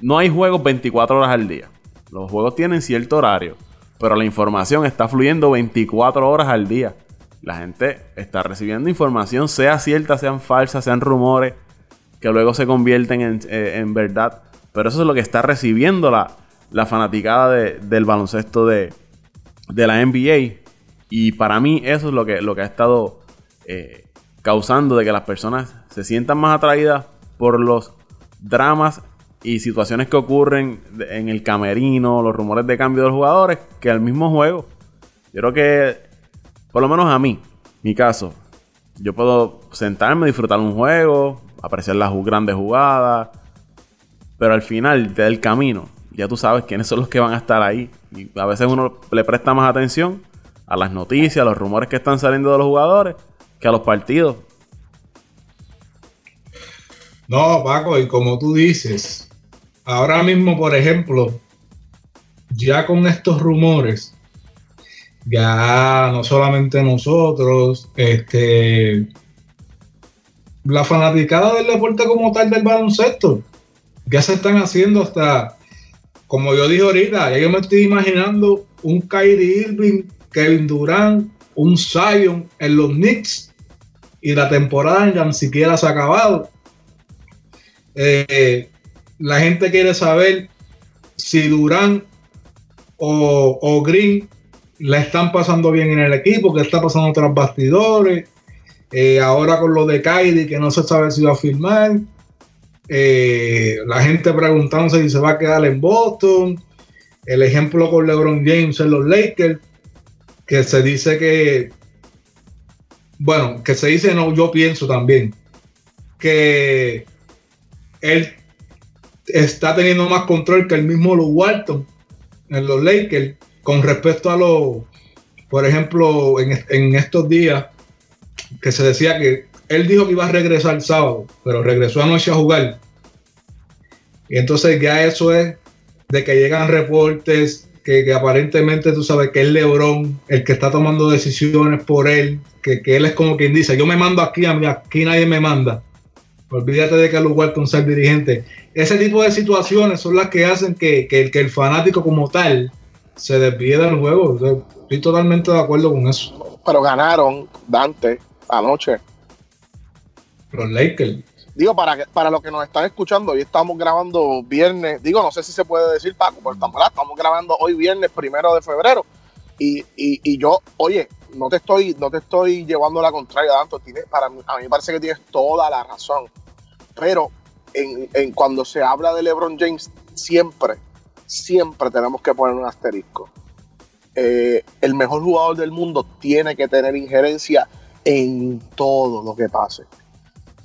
No hay juegos 24 horas al día. Los juegos tienen cierto horario pero la información está fluyendo 24 horas al día. La gente está recibiendo información, sea cierta, sean falsas, sean rumores, que luego se convierten en, eh, verdad. Pero eso es lo que está recibiendo la, la fanaticada del baloncesto de, la NBA. Y para mí eso es lo que, lo que ha estado eh, causando de que las personas se sientan más atraídas por los dramas y situaciones que ocurren en el camerino, los rumores de cambio de los jugadores, que al mismo juego. Yo creo que, por lo menos a mí, mi caso, yo puedo sentarme, disfrutar un juego, apreciar las grandes jugadas, pero al final del camino, ya tú sabes quiénes son los que van a estar ahí. Y a veces uno le presta más atención a las noticias, a los rumores que están saliendo de los jugadores, que a los partidos. No, Paco, y como tú dices, ahora mismo, por ejemplo, ya con estos rumores, ya no solamente nosotros, este, la fanaticada del deporte como tal del baloncesto, ya se están haciendo hasta, como yo dije ahorita, ya yo me estoy imaginando un Kyrie Irving, Kevin Durant, un Zion en los Knicks y la temporada ni siquiera se ha acabado. Eh, la gente quiere saber si Durán o, Green la están pasando bien en el equipo, que está pasando tras bastidores. Eh, ahora con lo de Kyrie, que no se sabe si va a firmar. Eh, la gente preguntándose si se va a quedar en Boston. El ejemplo con LeBron James en los Lakers, que se dice que, bueno, que se dice, no, yo pienso también, que él está teniendo más control que el mismo Lou Walton en los Lakers con respecto a los, por ejemplo, en, estos días que se decía que él dijo que iba a regresar el sábado, pero regresó anoche a jugar. Y entonces ya eso es de que llegan reportes que que, aparentemente tú sabes que es Lebron el que está tomando decisiones por él, que, él es como quien dice, yo me mando aquí, a mí aquí nadie me manda. Olvídate de que al lugar con ser dirigente. Ese tipo de situaciones son las que hacen que, que, el fanático como tal se desvíe del juego. Estoy totalmente de acuerdo con eso. Pero ganaron Dante anoche. Los Lakers. Digo, para, para los que nos están escuchando, hoy estamos grabando viernes, digo, no sé si se puede decir, Paco, pero estamos, estamos grabando hoy viernes primero de febrero. Y, y, yo, oye, no te estoy, no te estoy llevando la contraria, tanto. Tienes, para mí, a mí me parece que tienes toda la razón. Pero en, en, cuando se habla de LeBron James, siempre, siempre tenemos que poner un asterisco. Eh, el mejor jugador del mundo tiene que tener injerencia en todo lo que pase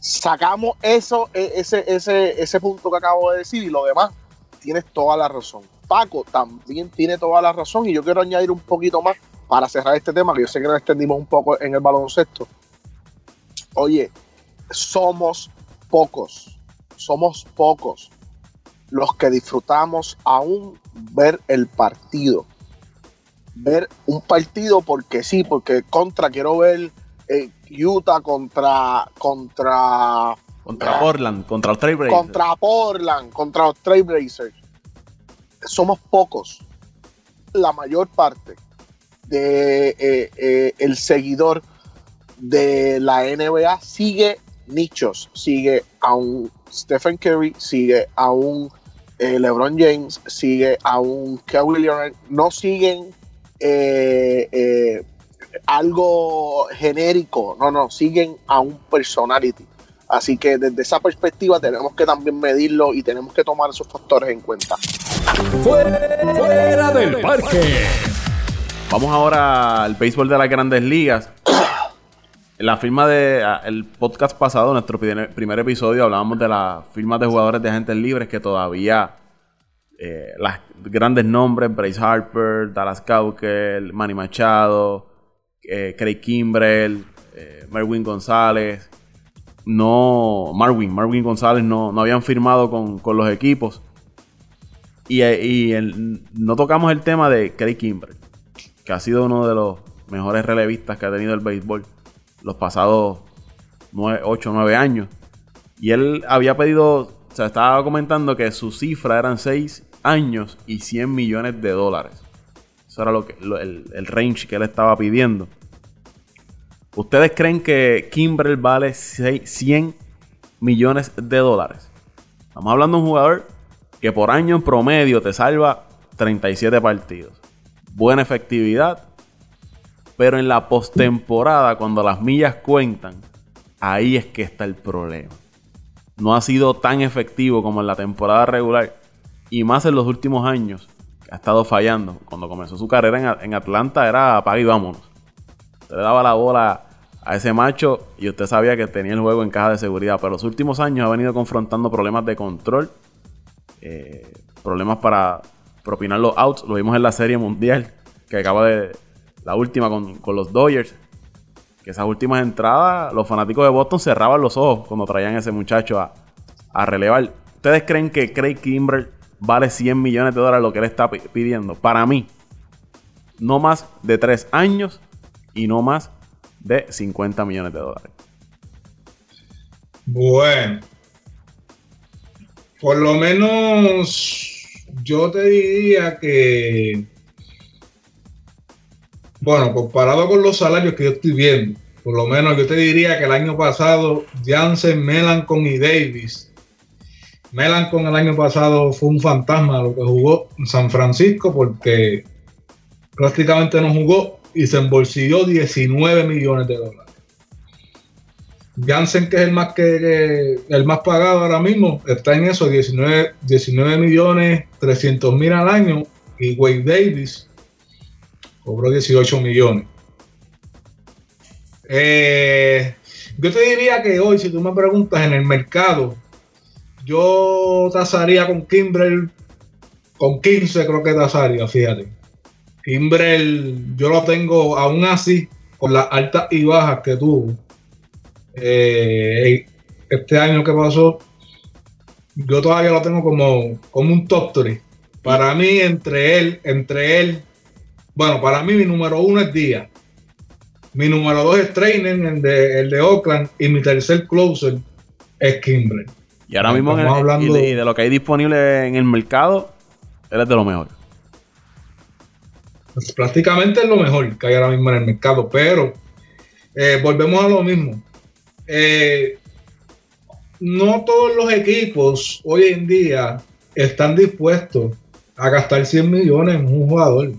sacamos eso, e, ese, ese, ese punto que acabo de decir y lo demás, tienes toda la razón. Paco también tiene toda la razón y yo quiero añadir un poquito más para cerrar este tema, que yo sé que nos extendimos un poco en el baloncesto. Oye, somos pocos, somos pocos los que disfrutamos aún ver el partido. Ver un partido porque sí, porque contra quiero ver eh, Utah contra contra contra Portland, contra los Trailblazers. Contra Portland, contra los Trailblazers. Somos pocos. La mayor parte de eh, eh, el seguidor de la NBA sigue nichos, sigue a un Stephen Curry, sigue a un LeBron James, sigue a un Kawhi Leonard, no siguen algo genérico, no, no, siguen a un personality. Así que desde esa perspectiva tenemos que también medirlo y tenemos que tomar esos factores en cuenta. Fuera del parque. Vamos ahora al béisbol de las grandes ligas. En la firma de ah, el podcast pasado, nuestro primer, episodio, hablábamos de las firmas de jugadores de agentes libres que todavía eh, las grandes nombres, Bryce Harper, Dallas Cowker, Manny Machado, eh, Craig Kimbrell, eh, Marwin González, no, Marwin, Marwin González no, no habían firmado con, los equipos. Y, eh, no tocamos el tema de Craig Kimbrell, que ha sido uno de los mejores relevistas que ha tenido el béisbol los pasados 8 o 9 años. Y él había pedido, o sea, estaba comentando que su cifra eran 6 años y 100 millones de dólares. Eso era lo que, el, range que él estaba pidiendo. ¿Ustedes creen que Kimbrel vale 100 millones de dólares? Estamos hablando de un jugador que por año en promedio te salva 37 partidos. Buena efectividad. Pero en la postemporada, cuando las millas cuentan, ahí es que está el problema. No ha sido tan efectivo como en la temporada regular. Y más en los últimos años ha estado fallando. Cuando comenzó su carrera en, Atlanta era apaga y vámonos. Usted le daba la bola a ese macho y usted sabía que tenía el juego en caja de seguridad. Pero los últimos años ha venido confrontando problemas de control, eh, problemas para propinar los outs. Lo vimos en la serie mundial que acaba de la última con, los Dodgers. Que esas últimas entradas, los fanáticos de Boston cerraban los ojos cuando traían a ese muchacho a, a relevar. ¿Ustedes creen que Craig Kimbrell vale 100 millones de dólares lo que él está pidiendo. Para mí, no más de 3 años y no más de 50 millones de dólares. Bueno, por lo menos yo te diría que, bueno, comparado con los salarios que yo estoy viendo, por lo menos yo te diría que el año pasado Jansen, Melancon y Davis Melancon el año pasado fue un fantasma lo que jugó en San Francisco porque prácticamente no jugó y se embolsilló 19 millones de dólares. Jansen, que es el más que el más pagado ahora mismo, está en eso, 19, 19 millones 300 mil al año. Y Wade Davis cobró 18 millones. Eh, yo te diría que hoy, si tú me preguntas en el mercado, yo tasaría con Kimbrel con 15 creo que tasaría, fíjate. Kimbrel yo lo tengo aún así con las altas y bajas que tuvo. Eh, este año que pasó, yo todavía lo tengo como, como un top 3 Para mí, entre él, entre él, bueno, para mí mi número uno es Díaz. Mi número dos es Trainer, el de, el de Oakland, y mi tercer closer es Kimbrel. Y ahora mismo, en el- hablando- y de, lo que hay disponible en el mercado, él es de lo mejor. Pues, prácticamente es lo mejor que hay ahora mismo en el mercado, pero eh, volvemos a lo mismo. Eh, no todos los equipos hoy en día están dispuestos a gastar 100 millones en un jugador.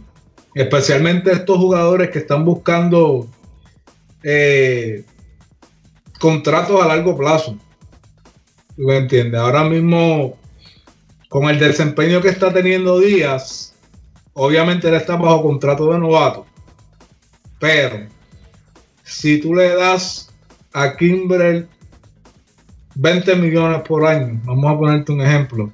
Especialmente estos jugadores que están buscando eh, contratos a largo plazo. ¿Tú me entiendes? Ahora mismo, con el desempeño que está teniendo Díaz, obviamente él está bajo contrato de novato. Pero si tú le das a Kimbrel 20 millones por año, vamos a ponerte un ejemplo.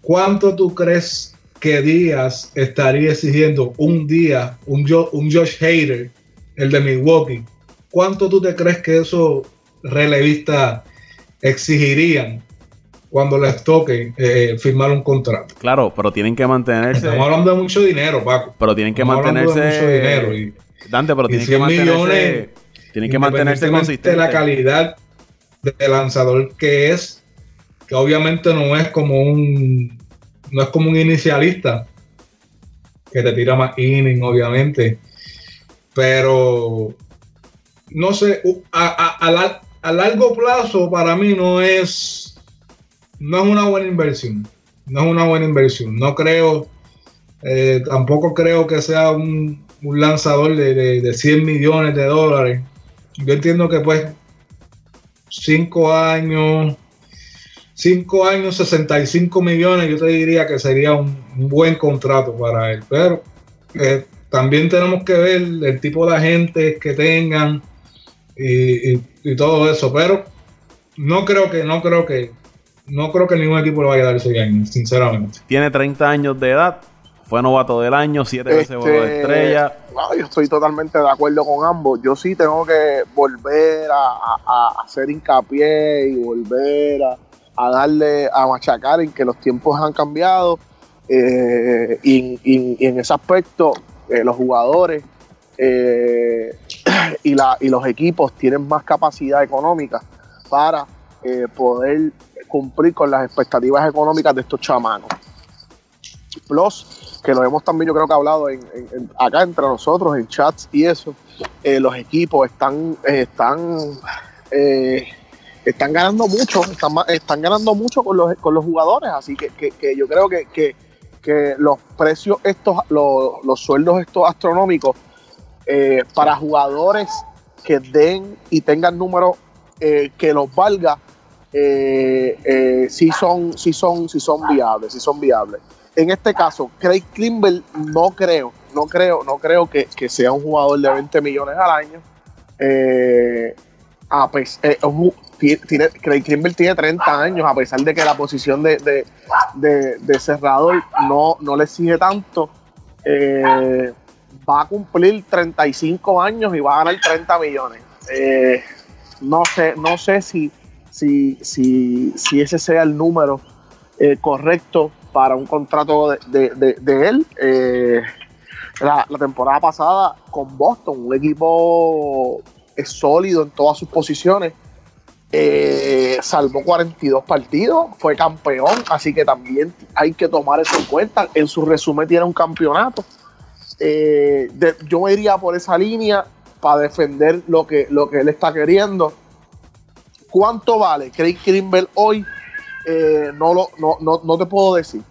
¿Cuánto tú crees que Díaz estaría exigiendo un día, un, un Josh Hader, el de Milwaukee? ¿Cuánto tú te crees que esos relevistas exigirían cuando les toque eh, firmar un contrato? Claro, pero tienen que mantenerse. Estamos hablando de mucho dinero, Paco. Pero tienen que Estamos hablando de mantenerse. mucho dinero y- Dante, pero tienen que 100 mantenerse. millones, tienen que mantenerse de la calidad de lanzador que es, que obviamente no es como un no es como un inicialista que te tira más inning, obviamente. Pero no sé, a, a- a a largo plazo para mí no es no es una buena inversión. No es una buena inversión. No creo, eh, tampoco creo que sea un, lanzador de, de, de 100 millones de dólares. Yo entiendo que pues 5 años, 5 años, 65 millones, yo te diría que sería un, buen contrato para él. Pero eh, también tenemos que ver el tipo de agentes que tengan y todo eso. Pero no creo que, no creo que, no creo que ningún equipo le vaya a dar 6 años, sinceramente. Tiene 30 años de edad. Fue novato del año, 7 veces Este, juego de estrella. no, yo estoy totalmente de acuerdo con ambos. Yo sí tengo que volver a, a- a hacer hincapié y volver a, a darle, a machacar en que los tiempos han cambiado. eh, y, y- y en ese aspecto, eh, los jugadores eh, y, los equipos tienen más capacidad económica para eh, poder cumplir con las expectativas económicas de estos chamanos. Plus, que lo hemos también yo creo que hablado en, en- acá entre nosotros, en chats y eso, eh, los equipos están, eh, están, eh, están ganando mucho, están, están ganando mucho con los, con los jugadores, así que, que- que yo creo que- que los precios estos, los, los sueldos estos astronómicos eh, para jugadores que den y tengan números eh, que los valga, eh, eh, sí son, sí son, sí son viables, sí son viables. En este caso, Craig Klimber no creo, no creo, no creo que, sea un jugador de 20 millones al año. A pes- un- ti- tiene, Craig Klimber tiene 30 años, a pesar de que la posición de, cerrador no, no le exige tanto. Va a cumplir 35 años y va a ganar 30 millones. Eh, no sé, no sé si, si, si, si ese sea el número eh, correcto para un contrato de, de- de- él. Eh, la, temporada pasada con Boston, un equipo sólido en todas sus posiciones. salvó 42 partidos, fue campeón, así que también hay que tomar eso en cuenta. En su resumen tiene un campeonato. De- yo iría por esa línea para defender lo que, lo que él está queriendo. ¿Cuánto vale Craig Kimbrel hoy? Eh, no, lo, no, no, no te puedo decir.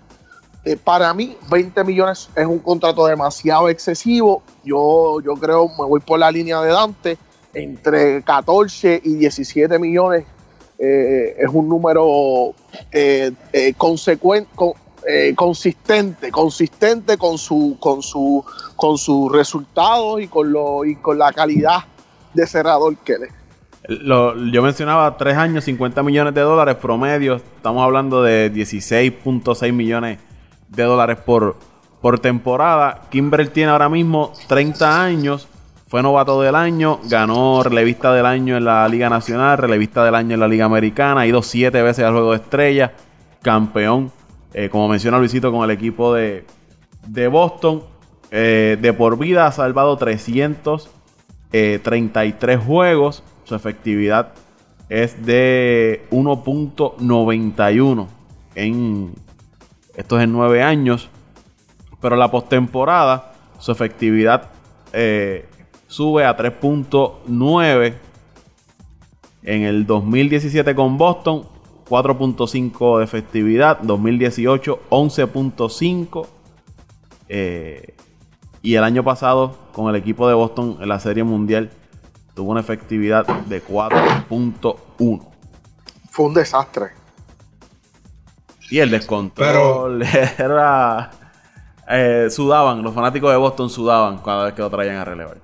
Eh, para mí, 20 millones es un contrato demasiado excesivo. Yo, yo creo, me voy por la línea de Dante. Entre 14 y 17 millones eh, es un número consecuente, con- eh, consistente, consistente con su, con su, con sus resultados y con lo, y con la calidad de cerrador que él es. Lo- yo mencionaba 3 años, 50 millones de dólares promedio. Estamos hablando de 16.6 millones de dólares por, por temporada. Kimbrel tiene ahora mismo 30 años. Fue novato del año, ganó relevista del año en la Liga Nacional, relevista del año en la Liga Americana, ha ido siete veces al Juego de Estrellas, campeón eh, como menciona Luisito, con el equipo de, de Boston. Eh, de por vida ha salvado 333 juegos. Su efectividad es de 1.91 en estos en 9 años. Pero la postemporada, su efectividad eh, sube a 3.9 en el 2017 con Boston, 4.5 de efectividad. 2018, 11.5. Eh, y el año pasado, con el equipo de Boston en la Serie Mundial, tuvo una efectividad de 4.1. Fue un desastre. Y el descontrol era. Eh, sudaban, los fanáticos de Boston sudaban cada vez que lo traían a relevar.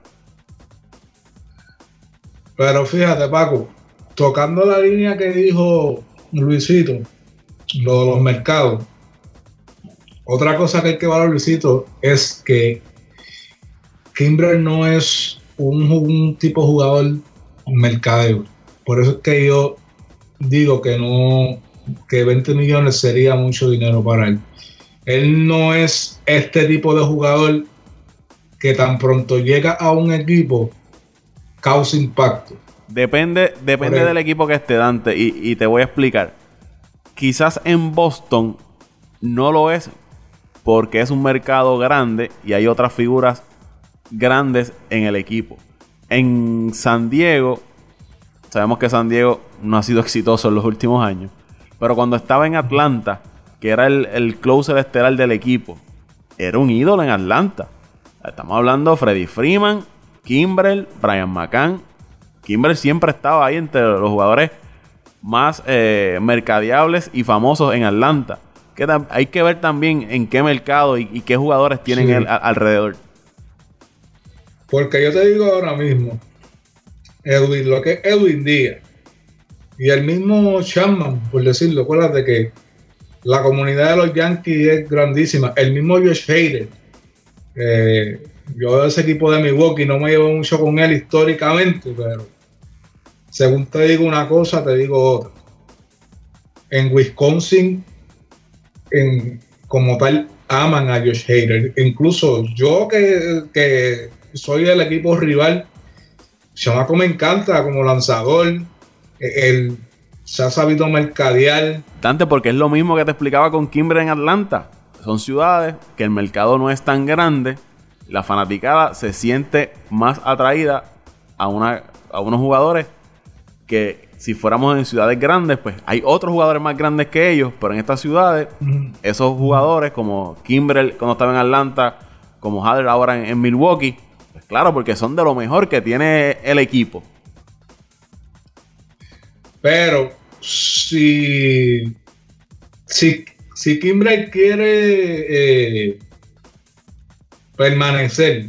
Pero fíjate, Paco, tocando la línea que dijo Luisito, lo de los mercados. Otra cosa que hay que valorar, Luisito, es que Kimber no es un, un tipo jugador mercadeo. Por eso es que yo digo que no, que 20 millones sería mucho dinero para él. Él no es este tipo de jugador que tan pronto llega a un equipo causa impacto. Depende, depende del equipo que esté Dante y, y te voy a explicar. Quizás en Boston no lo es porque es un mercado grande y hay otras figuras grandes en el equipo. En San Diego, sabemos que San Diego no ha sido exitoso en los últimos años, pero cuando estaba en Atlanta, que era el, el closer estelar del equipo, era un ídolo en Atlanta. Estamos hablando de Freddy Freeman, Kimbrell, Brian McCann. Kimbrell siempre estaba ahí entre los jugadores más eh, mercadeables y famosos en Atlanta. Que hay que ver también en qué mercado y, y qué jugadores tienen Sí. el- a- alrededor. Porque yo te digo ahora mismo, Edwin, lo que es Edwin Díaz y el mismo Chapman, por decirlo, acuérdate que la comunidad de los Yankees es grandísima. El mismo Josh Hader, eh, yo de ese equipo de Milwaukee no me llevo mucho con él históricamente, pero según te digo una cosa, te digo otra. En Wisconsin, en, como tal, aman a Josh Hader. Incluso yo que, que soy del equipo rival, Chamaco me encanta como lanzador. Él se ha sabido mercadear. Dante, porque es lo mismo que te explicaba con Kimber en Atlanta. Son ciudades que el mercado no es tan grande. La fanaticada se siente más atraída a, una, a unos jugadores que si fuéramos en ciudades grandes, pues hay otros jugadores más grandes que ellos, pero en estas ciudades, esos jugadores como Kimbrel cuando estaba en Atlanta, como Hader ahora en, en Milwaukee, pues claro, porque son de lo mejor que tiene el equipo. Pero si, si, si Kimbrel quiere eh, permanecer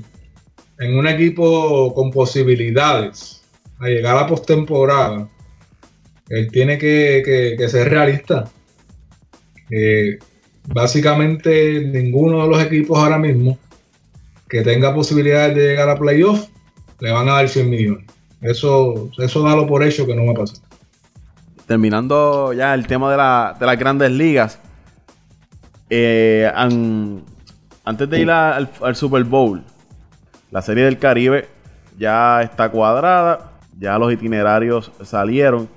en un equipo con posibilidades a llegar a la postemporada, él tiene que, que- ser realista. Eh, básicamente ninguno de los equipos ahora mismo que tenga posibilidades de llegar a playoff le van a dar 100 millones. Eso, eso dalo por hecho que no va a pasar. terminando ya el tema de, la- de las grandes ligas, eh, an- antes de ir al Super Bowl, la Serie del Caribe ya está cuadrada, ya los itinerarios salieron,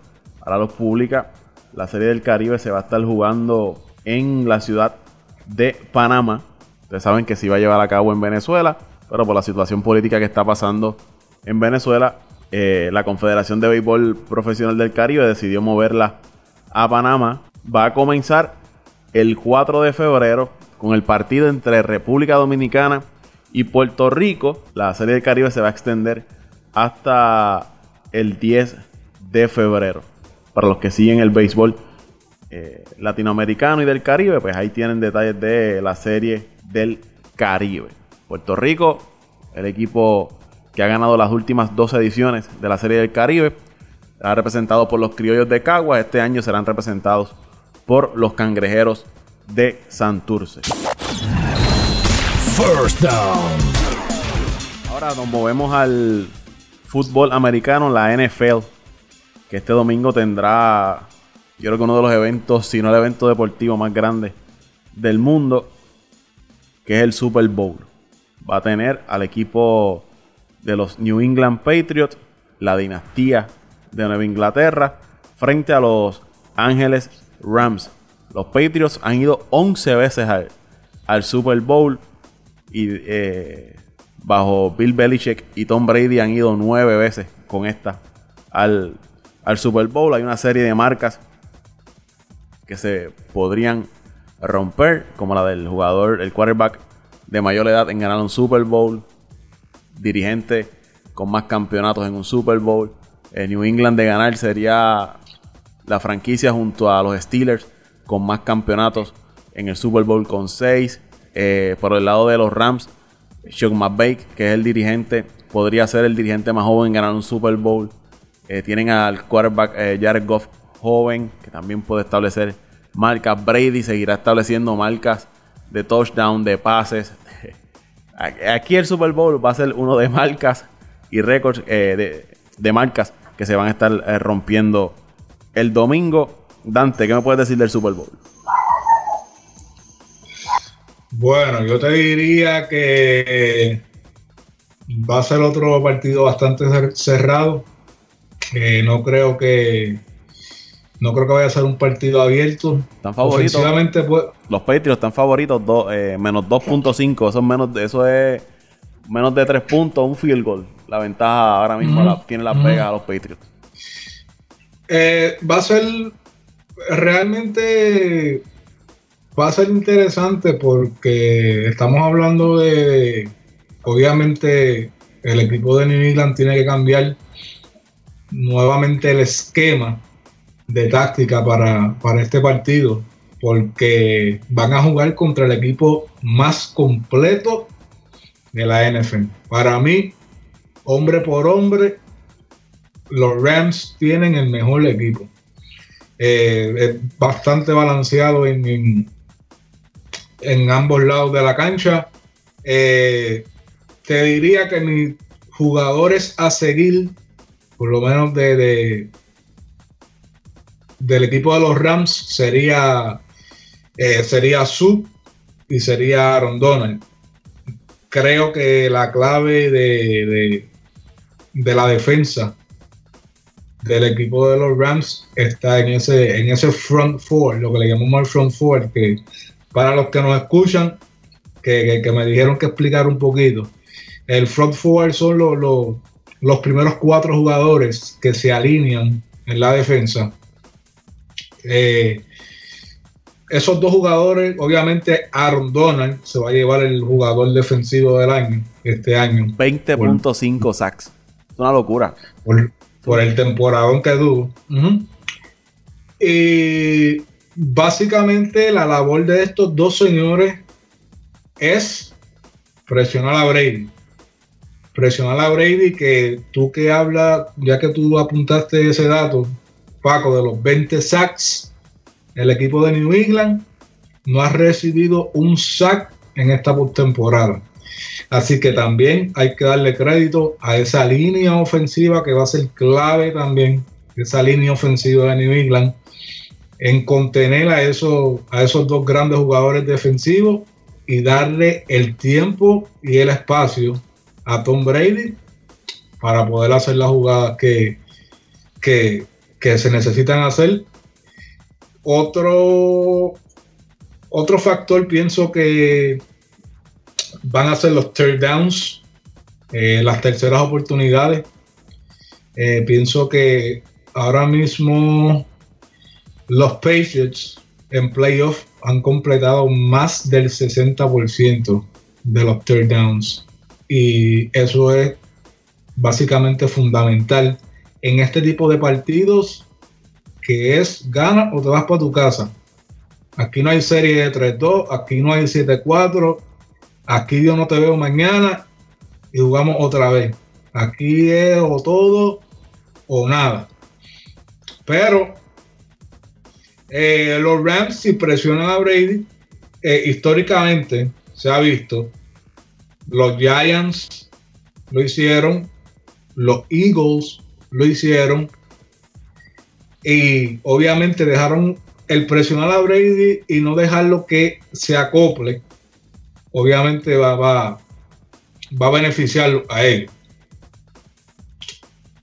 ahora los publica. La Serie del Caribe se va a estar jugando en la ciudad de Panamá. Ustedes saben que se iba a llevar a cabo en Venezuela, pero por la situación política que está pasando en Venezuela, eh, la Confederación de Béisbol Profesional del Caribe decidió moverla a Panamá. Va a comenzar el 4 de febrero con el partido entre República Dominicana y Puerto Rico. La Serie del Caribe se va a extender hasta el 10 de febrero. Para los que siguen el béisbol eh, latinoamericano y del Caribe, pues ahí tienen detalles de la Serie del Caribe. Puerto Rico, el equipo que ha ganado las últimas dos ediciones de la Serie del Caribe, será representado por los criollos de Cagua. Este año serán representados por los cangrejeros de Santurce. First down. Ahora nos movemos al fútbol americano, la NFL, que este domingo tendrá, yo creo que uno de los eventos, si no el evento deportivo más grande del mundo, que es el Super Bowl. Va a tener al equipo de los New England Patriots, la dinastía de Nueva Inglaterra, frente a los Ángeles Rams. Los Patriots han ido 11 veces al, Super Bowl y eh, bajo Bill Belichick y Tom Brady han ido 9 veces con esta al, al Super Bowl. Hay una serie de marcas que se podrían romper, como la del jugador, el quarterback de mayor edad en ganar un Super Bowl, dirigente con más campeonatos en un Super Bowl. En New England de ganar sería la franquicia junto a los Steelers con más campeonatos en el Super Bowl con 6. Eh, por el lado de los Rams, Chuck McBake, que es el dirigente, podría ser el dirigente más joven en ganar un Super Bowl. Eh, tienen al quarterback eh, Jared Goff joven, que también puede establecer marcas. Brady seguirá estableciendo marcas de touchdown, de pases. Aquí el Super Bowl va a ser uno de marcas y récords de, de marcas que se van a estar rompiendo el domingo. Dante, ¿qué me puedes decir del Super Bowl? Bueno, yo te diría que va a ser otro partido bastante cerrado. no creo que no creo que vaya a ser un partido abierto. Están favoritos. Pues, los Patriots están favoritos eh, menos 2.5. Eso es menos eso es menos de 3 puntos, un field goal. La ventaja ahora mismo tiene la pega a los Patriots. Eh, va a ser realmente va a ser interesante porque estamos hablando de obviamente el equipo de New England tiene que cambiar nuevamente el esquema de táctica para, para este partido porque van a jugar contra el equipo más completo de la NFL. Para mí, hombre por hombre, los Rams tienen el mejor equipo. Eh, es bastante balanceado en, en, ambos lados de la cancha. Eh, te diría que mis jugadores a seguir, por lo menos de, del equipo de los Rams, sería, eh, sería Sub y sería Aaron. Creo que la clave de, de la defensa del equipo de los Rams está en ese, en ese front four, lo que le llamamos el front four, que para los que nos escuchan, que, me dijeron que explicar un poquito, el front four son los, los, primeros cuatro jugadores que se alinean en la defensa. Eh, esos dos jugadores, obviamente Aaron Donald se va a llevar el jugador defensivo del año, este año. 20.5 sacks. Es una locura por el temporadón que tuvo. Y básicamente la labor de estos dos señores es presionar a Brady. Presionar a Brady que tú que hablas, ya que tú apuntaste ese dato, Paco, de los 20 sacks, el equipo de New England no ha recibido un sack en esta postemporada. Así que también hay que darle crédito a esa línea ofensiva que va a ser clave también, esa línea ofensiva de New England, en contener a esos, a esos dos grandes jugadores defensivos y darle el tiempo y el espacio a Tom Brady para poder hacer las jugadas que, que, que se necesitan hacer. Otro, otro factor pienso que van a ser los third downs, eh, las terceras oportunidades. Eh, pienso que ahora mismo los Patriots en playoff han completado más del 60% de los third downs. Y eso es básicamente fundamental en este tipo de partidos que es gana o te vas para tu casa. Aquí no hay serie de 3-2, aquí no hay 7-4, Aquí yo no te veo mañana y jugamos otra vez. Aquí es o todo o nada. Pero eh, los Rams, si presionan a Brady, eh, históricamente se ha visto, los Giants lo hicieron, los Eagles lo hicieron y obviamente dejaron el presionar a Brady y no dejarlo que se acople, obviamente va, va, va a beneficiar a él.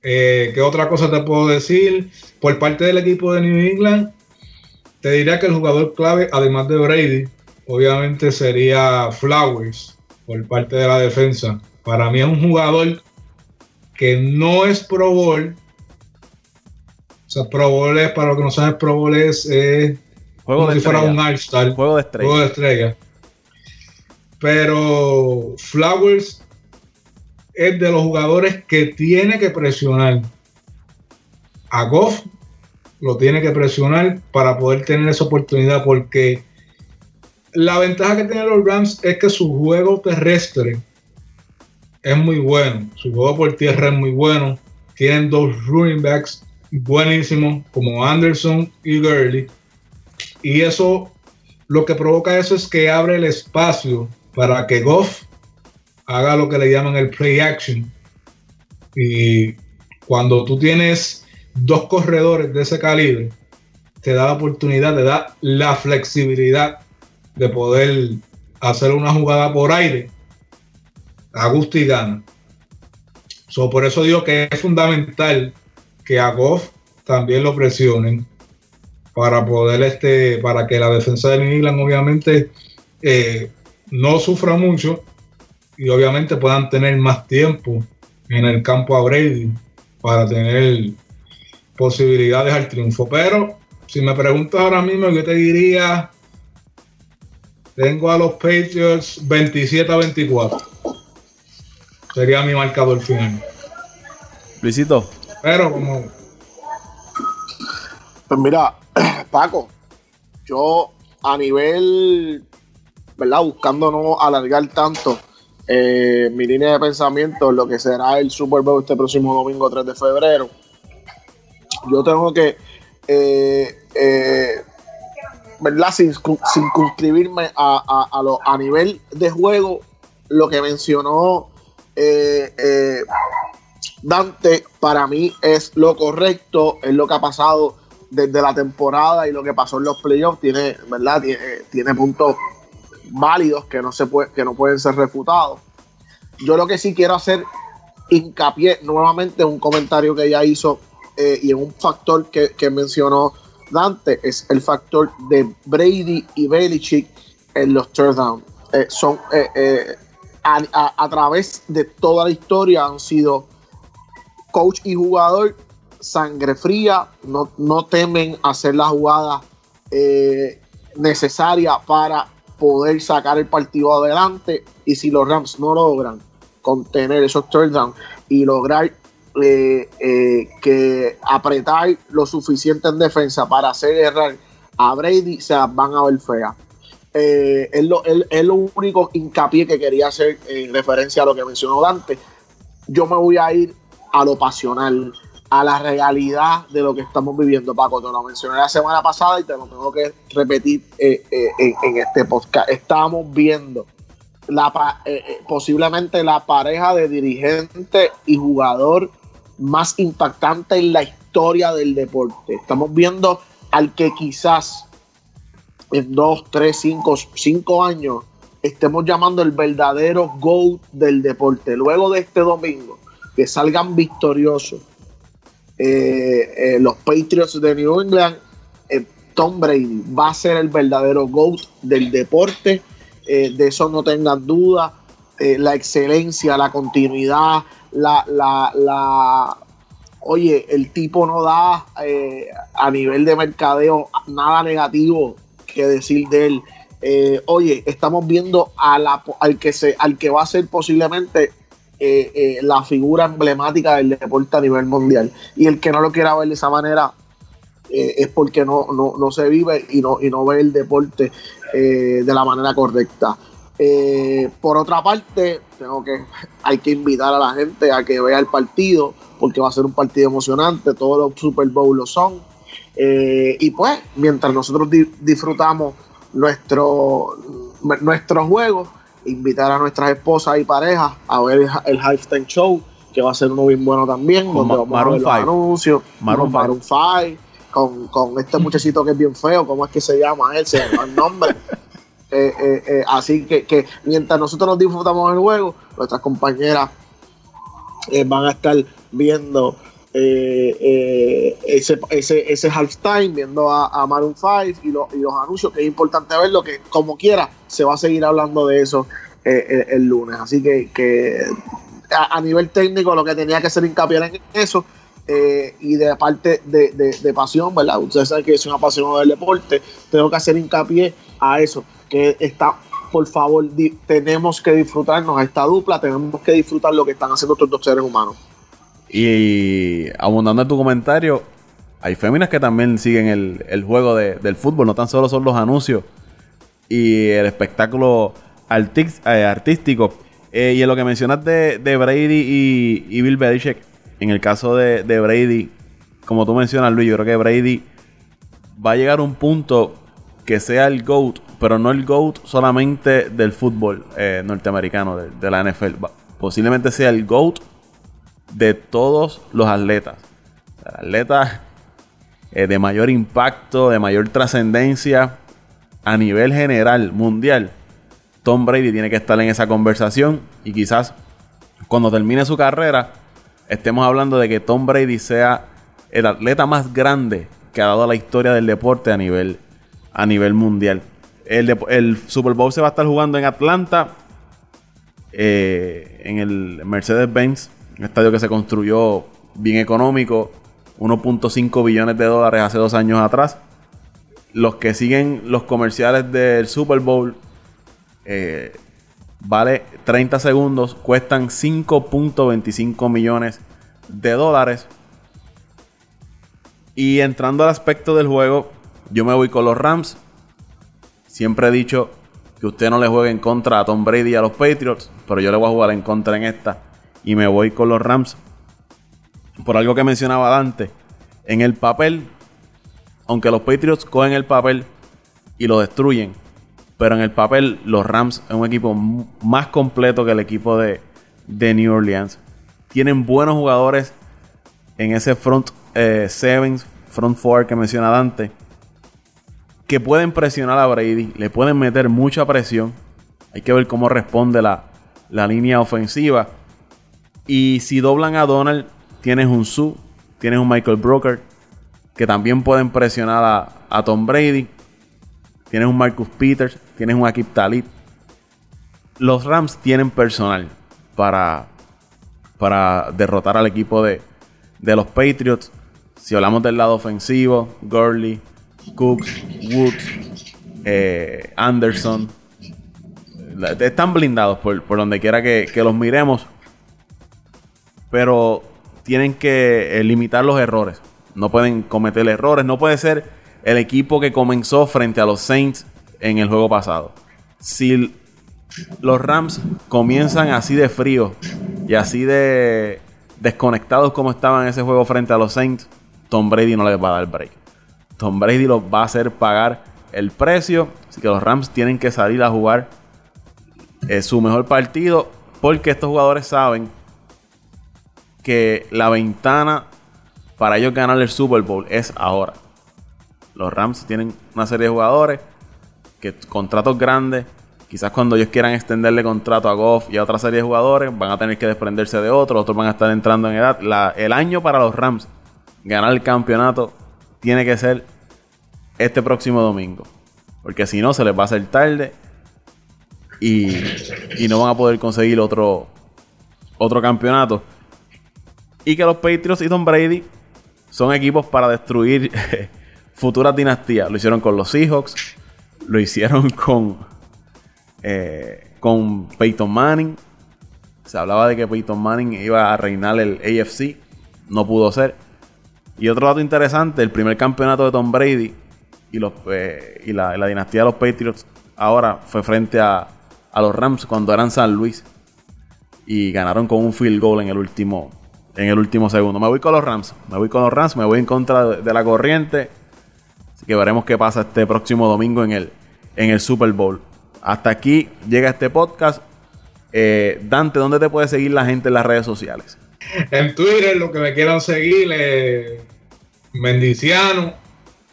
Eh, ¿Qué otra cosa te puedo decir? Por parte del equipo de New England, te diría que el jugador clave, además de Brady, obviamente sería Flowers por parte de la defensa. Para mí es un jugador que no es Pro Bowl. O sea, Pro Bowl es, para los que no saben, Pro Bowl es juego como de si fuera estrella. un All-Star. Juego de estrella. Juego de estrella. Pero Flowers es de los jugadores que tiene que presionar. A Goff lo tiene que presionar para poder tener esa oportunidad porque la ventaja que tienen los Rams es que su juego terrestre es muy bueno. Su juego por tierra es muy bueno. Tienen dos running backs buenísimos como Anderson y Gurley. Y eso lo que provoca eso es que abre el espacio para que Goff haga lo que le llaman el play action. Y cuando tú tienes dos corredores de ese calibre, te da la oportunidad, te da la flexibilidad de poder hacer una jugada por aire a gusto y gana. Por eso digo que es fundamental que a Goff también lo presionen para poder este para que la defensa de New England obviamente eh, no sufra mucho y obviamente puedan tener más tiempo en el campo a Brady para tener posibilidades al triunfo. Pero si me preguntas ahora mismo, yo te diría, tengo a los Patriots 27 a 24. Sería mi marcador final. Luisito, Pero como Pues mira, Paco, yo a nivel, ¿verdad? Buscando no alargar tanto eh, mi línea de pensamiento, en lo que será el Super Bowl este próximo domingo 3 de febrero, yo tengo que, eh, eh, ¿verdad? Sin, circunscribirme a, a, a, a nivel de juego, lo que mencionó eh, Dante, para mí es lo correcto, es lo que ha pasado desde la temporada y lo que pasó en los playoffs tiene, ¿verdad? Tiene, tiene, puntos válidos que no se puede, que no pueden ser refutados. Yo lo que sí quiero hacer hincapié nuevamente en un comentario que ella hizo eh, y en un factor que, mencionó Dante es el factor de Brady y Belichick en los third down. Eh, eh, a, través de toda la historia han sido coach y jugador sangre fría, no, no temen hacer la jugada necesaria para poder sacar el partido adelante. Y si los Rams no logran contener esos third down y lograr eh, eh, que apretar lo suficiente en defensa para hacer errar a Brady, se van a ver feas. Eh, es, lo, es, lo, único hincapié que quería hacer en referencia a lo que mencionó Dante. Yo me voy a ir a lo pasional a la realidad de lo que estamos viviendo, Paco. Te lo mencioné la semana pasada y te lo tengo que repetir en, este podcast. Estamos viendo posiblemente la pareja de dirigente y jugador más impactante en la historia del deporte. Estamos viendo al que quizás en dos, tres, cinco, cinco años estemos llamando el verdadero GOAT del deporte. Luego de este domingo, que salgan victoriosos eh, eh, los Patriots de New England, eh, Tom Brady va a ser el verdadero GOAT del deporte, de eso no tengan duda, la excelencia, la continuidad, la, la, la, oye, el tipo no da eh, a nivel de mercadeo nada negativo que decir de él. oye, estamos viendo a la, al, que se, al que va a ser posiblemente eh, eh, la figura emblemática del deporte a nivel mundial. Y el que no lo quiera ver de esa manera eh, es porque no, no, no, se vive y no, y no ve el deporte eh, de la manera correcta. Eh, por otra parte, tengo que, hay que invitar a la gente a que vea el partido, porque va a ser un partido emocionante, todos los Super Bowl lo son. y pues, mientras nosotros di disfrutamos nuestro, nuestro juego, invitar a nuestras esposas y parejas a ver el Halftime Show, que va a ser uno bien bueno también, Con donde vamos Maroon a ver los 5. anuncios, Maroon Maroon 5, con, con este muchachito que es bien feo, ¿cómo es que se llama él? Se llama el nombre. Eh, eh, eh, así que, que, mientras nosotros nos disfrutamos el juego, nuestras compañeras van a estar viendo ese, ese, ese halftime, viendo a, a Maroon 5 y, y, los anuncios, que es importante verlo, que como quiera se va a seguir hablando de eso el, lunes. Así que, a, nivel técnico lo que tenía que ser hincapié en eso eh, y de parte de, de, pasión, ¿verdad? Ustedes saben que es una pasión del deporte, tengo que hacer hincapié a eso, que está, por favor, tenemos que disfrutarnos a esta dupla, tenemos que disfrutar lo que están haciendo estos dos seres humanos. Y abundando en tu comentario, hay féminas que también siguen el, el juego de, del fútbol, no tan solo son los anuncios y el espectáculo eh, artístico. Eh, y en lo que mencionas de, de Brady y, Bill Belichick, en el caso de, Brady, como tú mencionas, Luis, yo creo que Brady va a llegar a un punto que sea el GOAT, pero no el GOAT solamente del fútbol eh, norteamericano, de, la NFL. Posiblemente sea el GOAT de todos los atletas. Atletas eh, de mayor impacto, de mayor trascendencia a nivel general, mundial. Tom Brady tiene que estar en esa conversación y quizás cuando termine su carrera estemos hablando de que Tom Brady sea el atleta más grande que ha dado la historia del deporte a nivel, a nivel mundial. El, Super Bowl se va a estar jugando en Atlanta, eh, en el Mercedes-Benz, un estadio que se construyó bien económico, 1.5 billones de dólares hace dos años atrás. Los que siguen los comerciales del Super Bowl eh, vale 30 segundos, cuestan 5.25 millones de dólares. Y entrando al aspecto del juego, yo me voy con los Rams. Siempre he dicho que usted no le juegue en contra a Tom Brady y a los Patriots, pero yo le voy a jugar en contra en esta. Y me voy con los Rams. Por algo que mencionaba antes, en el papel, aunque los Patriots cogen el papel y lo destruyen, pero en el papel, los Rams es un equipo más completo que el equipo de, New Orleans. Tienen buenos jugadores en ese front 7, eh, front 4 que mencionaba Dante. Que pueden presionar a Brady. Le pueden meter mucha presión. Hay que ver cómo responde la, línea ofensiva. Y si doblan a Donald, tienes un Sue, tienes un Michael Broker. Que también pueden presionar a, a Tom Brady. Tienes un Marcus Peters, tienes un Akip Talib. Los Rams tienen personal para, para derrotar al equipo de, los Patriots. Si hablamos del lado ofensivo, Gurley, Cooks, Woods, eh, Anderson. Están blindados por, donde quiera que, que, los miremos. Pero tienen que eh, limitar los errores. No pueden cometer errores. No puede ser el equipo que comenzó frente a los Saints en el juego pasado. Si los Rams comienzan así de frío y así de desconectados como estaban en ese juego frente a los Saints, Tom Brady no les va a dar break. Tom Brady los va a hacer pagar el precio. Así que los Rams tienen que salir a jugar eh, su mejor partido porque estos jugadores saben que la ventana para ellos ganar el Super Bowl es ahora. Los Rams tienen una serie de jugadores que contratos grandes. Quizás cuando ellos quieran extenderle contrato a Goff y a otra serie de jugadores, van a tener que desprenderse de otros, otros van a estar entrando en edad. el año para los Rams ganar el campeonato tiene que ser este próximo domingo. Porque si no, se les va a hacer tarde y, no van a poder conseguir otro, otro campeonato. Y que los Patriots y Tom Brady son equipos para destruir futuras dinastías. Lo hicieron con los Seahawks, lo hicieron con, eh, con Peyton Manning. Se hablaba de que Peyton Manning iba a reinar el AFC, no pudo ser. Y otro dato interesante, el primer campeonato de Tom Brady y, los, eh, y la, dinastía de los Patriots ahora fue frente a, a los Rams cuando eran San Luis y ganaron con un field goal en el último en el último segundo. Me voy con los Rams, me voy con los Rams, me voy en contra de la corriente Así que veremos qué pasa este próximo domingo en el, en el Super Bowl. Hasta aquí llega este podcast. Eh, Dante, ¿dónde te puede seguir la gente en las redes sociales? En Twitter, lo que me quieran seguir, Mendiciano,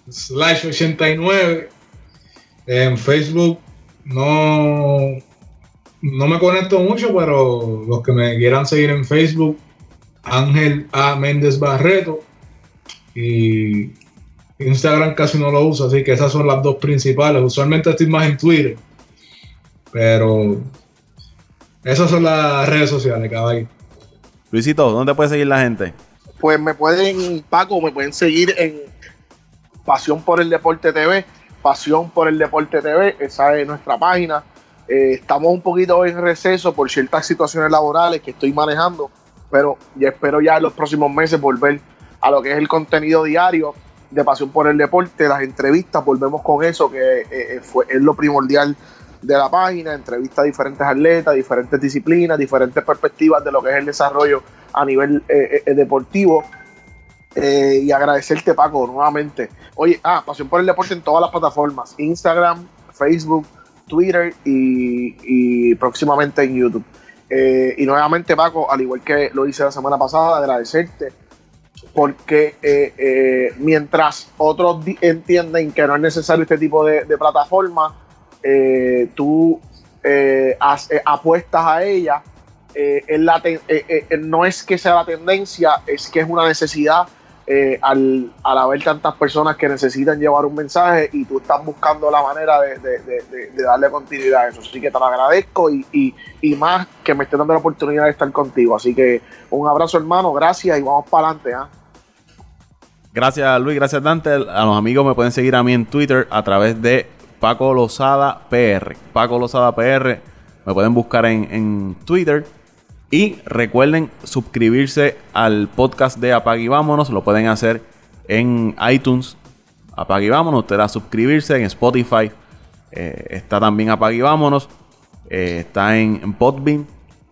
slash 89. En Facebook no, no me conecto mucho, pero los que me quieran seguir en Facebook, Ángel A. Méndez Barreto. Y Instagram casi no lo uso, así que esas son las dos principales. Usualmente estoy más en Twitter. Pero esas son las redes sociales, caballo. Luisito, ¿dónde puede seguir la gente? Pues me pueden, Paco, me pueden seguir en Pasión por el Deporte TV. Pasión por el Deporte TV, esa es nuestra página. Eh, estamos un poquito en receso por ciertas situaciones laborales que estoy manejando, pero ya espero ya en los próximos meses volver a lo que es el contenido diario de Pasión por el Deporte, las entrevistas, volvemos con eso, que eh, eh, fue, es lo primordial de la página, entrevistas a diferentes atletas, diferentes disciplinas, diferentes perspectivas de lo que es el desarrollo a nivel deportivo. Y agradecerte, Paco, nuevamente. Oye, ah, Pasión por el Deporte en todas las plataformas: Instagram, Facebook, Twitter y, próximamente en YouTube. y nuevamente, Paco, al igual que lo hice la semana pasada, agradecerte porque eh, eh, mientras otros entienden que no es necesario este tipo de, plataforma, eh, tú apuestas a ella. no es que sea la tendencia, es que es una necesidad al, haber tantas personas que necesitan llevar un mensaje y tú estás buscando la manera de, darle continuidad a eso. Así que te lo agradezco y, más que me esté dando la oportunidad de estar contigo. Así que un abrazo hermano, gracias y vamos para adelante. ¿ah? Gracias Luis, gracias Dante. A los amigos me pueden seguir a mí en Twitter a través de Paco Lozada PR. Paco Lozada PR. Me pueden buscar en, Twitter. Y recuerden suscribirse al podcast de Apag y Vámonos. Lo pueden hacer en iTunes. Apag y Vámonos. Usted a suscribirse en Spotify. Eh, está también Apag Vámonos. Eh, está en, en Podbean.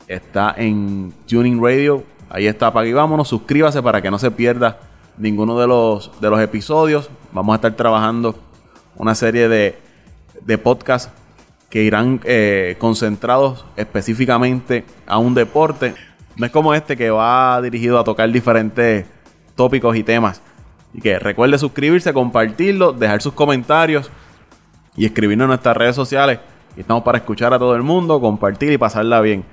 Está en Tuning Radio. Ahí está Apag Vámonos. Suscríbase para que no se pierda ninguno de los, de los episodios. Vamos a estar trabajando una serie de, de podcasts que irán eh, concentrados específicamente a un deporte. No es como este que va dirigido a tocar diferentes tópicos y temas. Y que recuerde suscribirse, compartirlo, dejar sus comentarios y escribirnos en nuestras redes sociales. Y estamos para escuchar a todo el mundo, compartir y pasarla bien.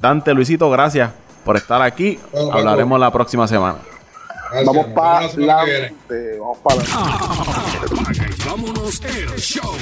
Dante, Luisito, gracias por estar aquí. Hablaremos la próxima semana. Vamos para la. Vamos para la. vámonos el show.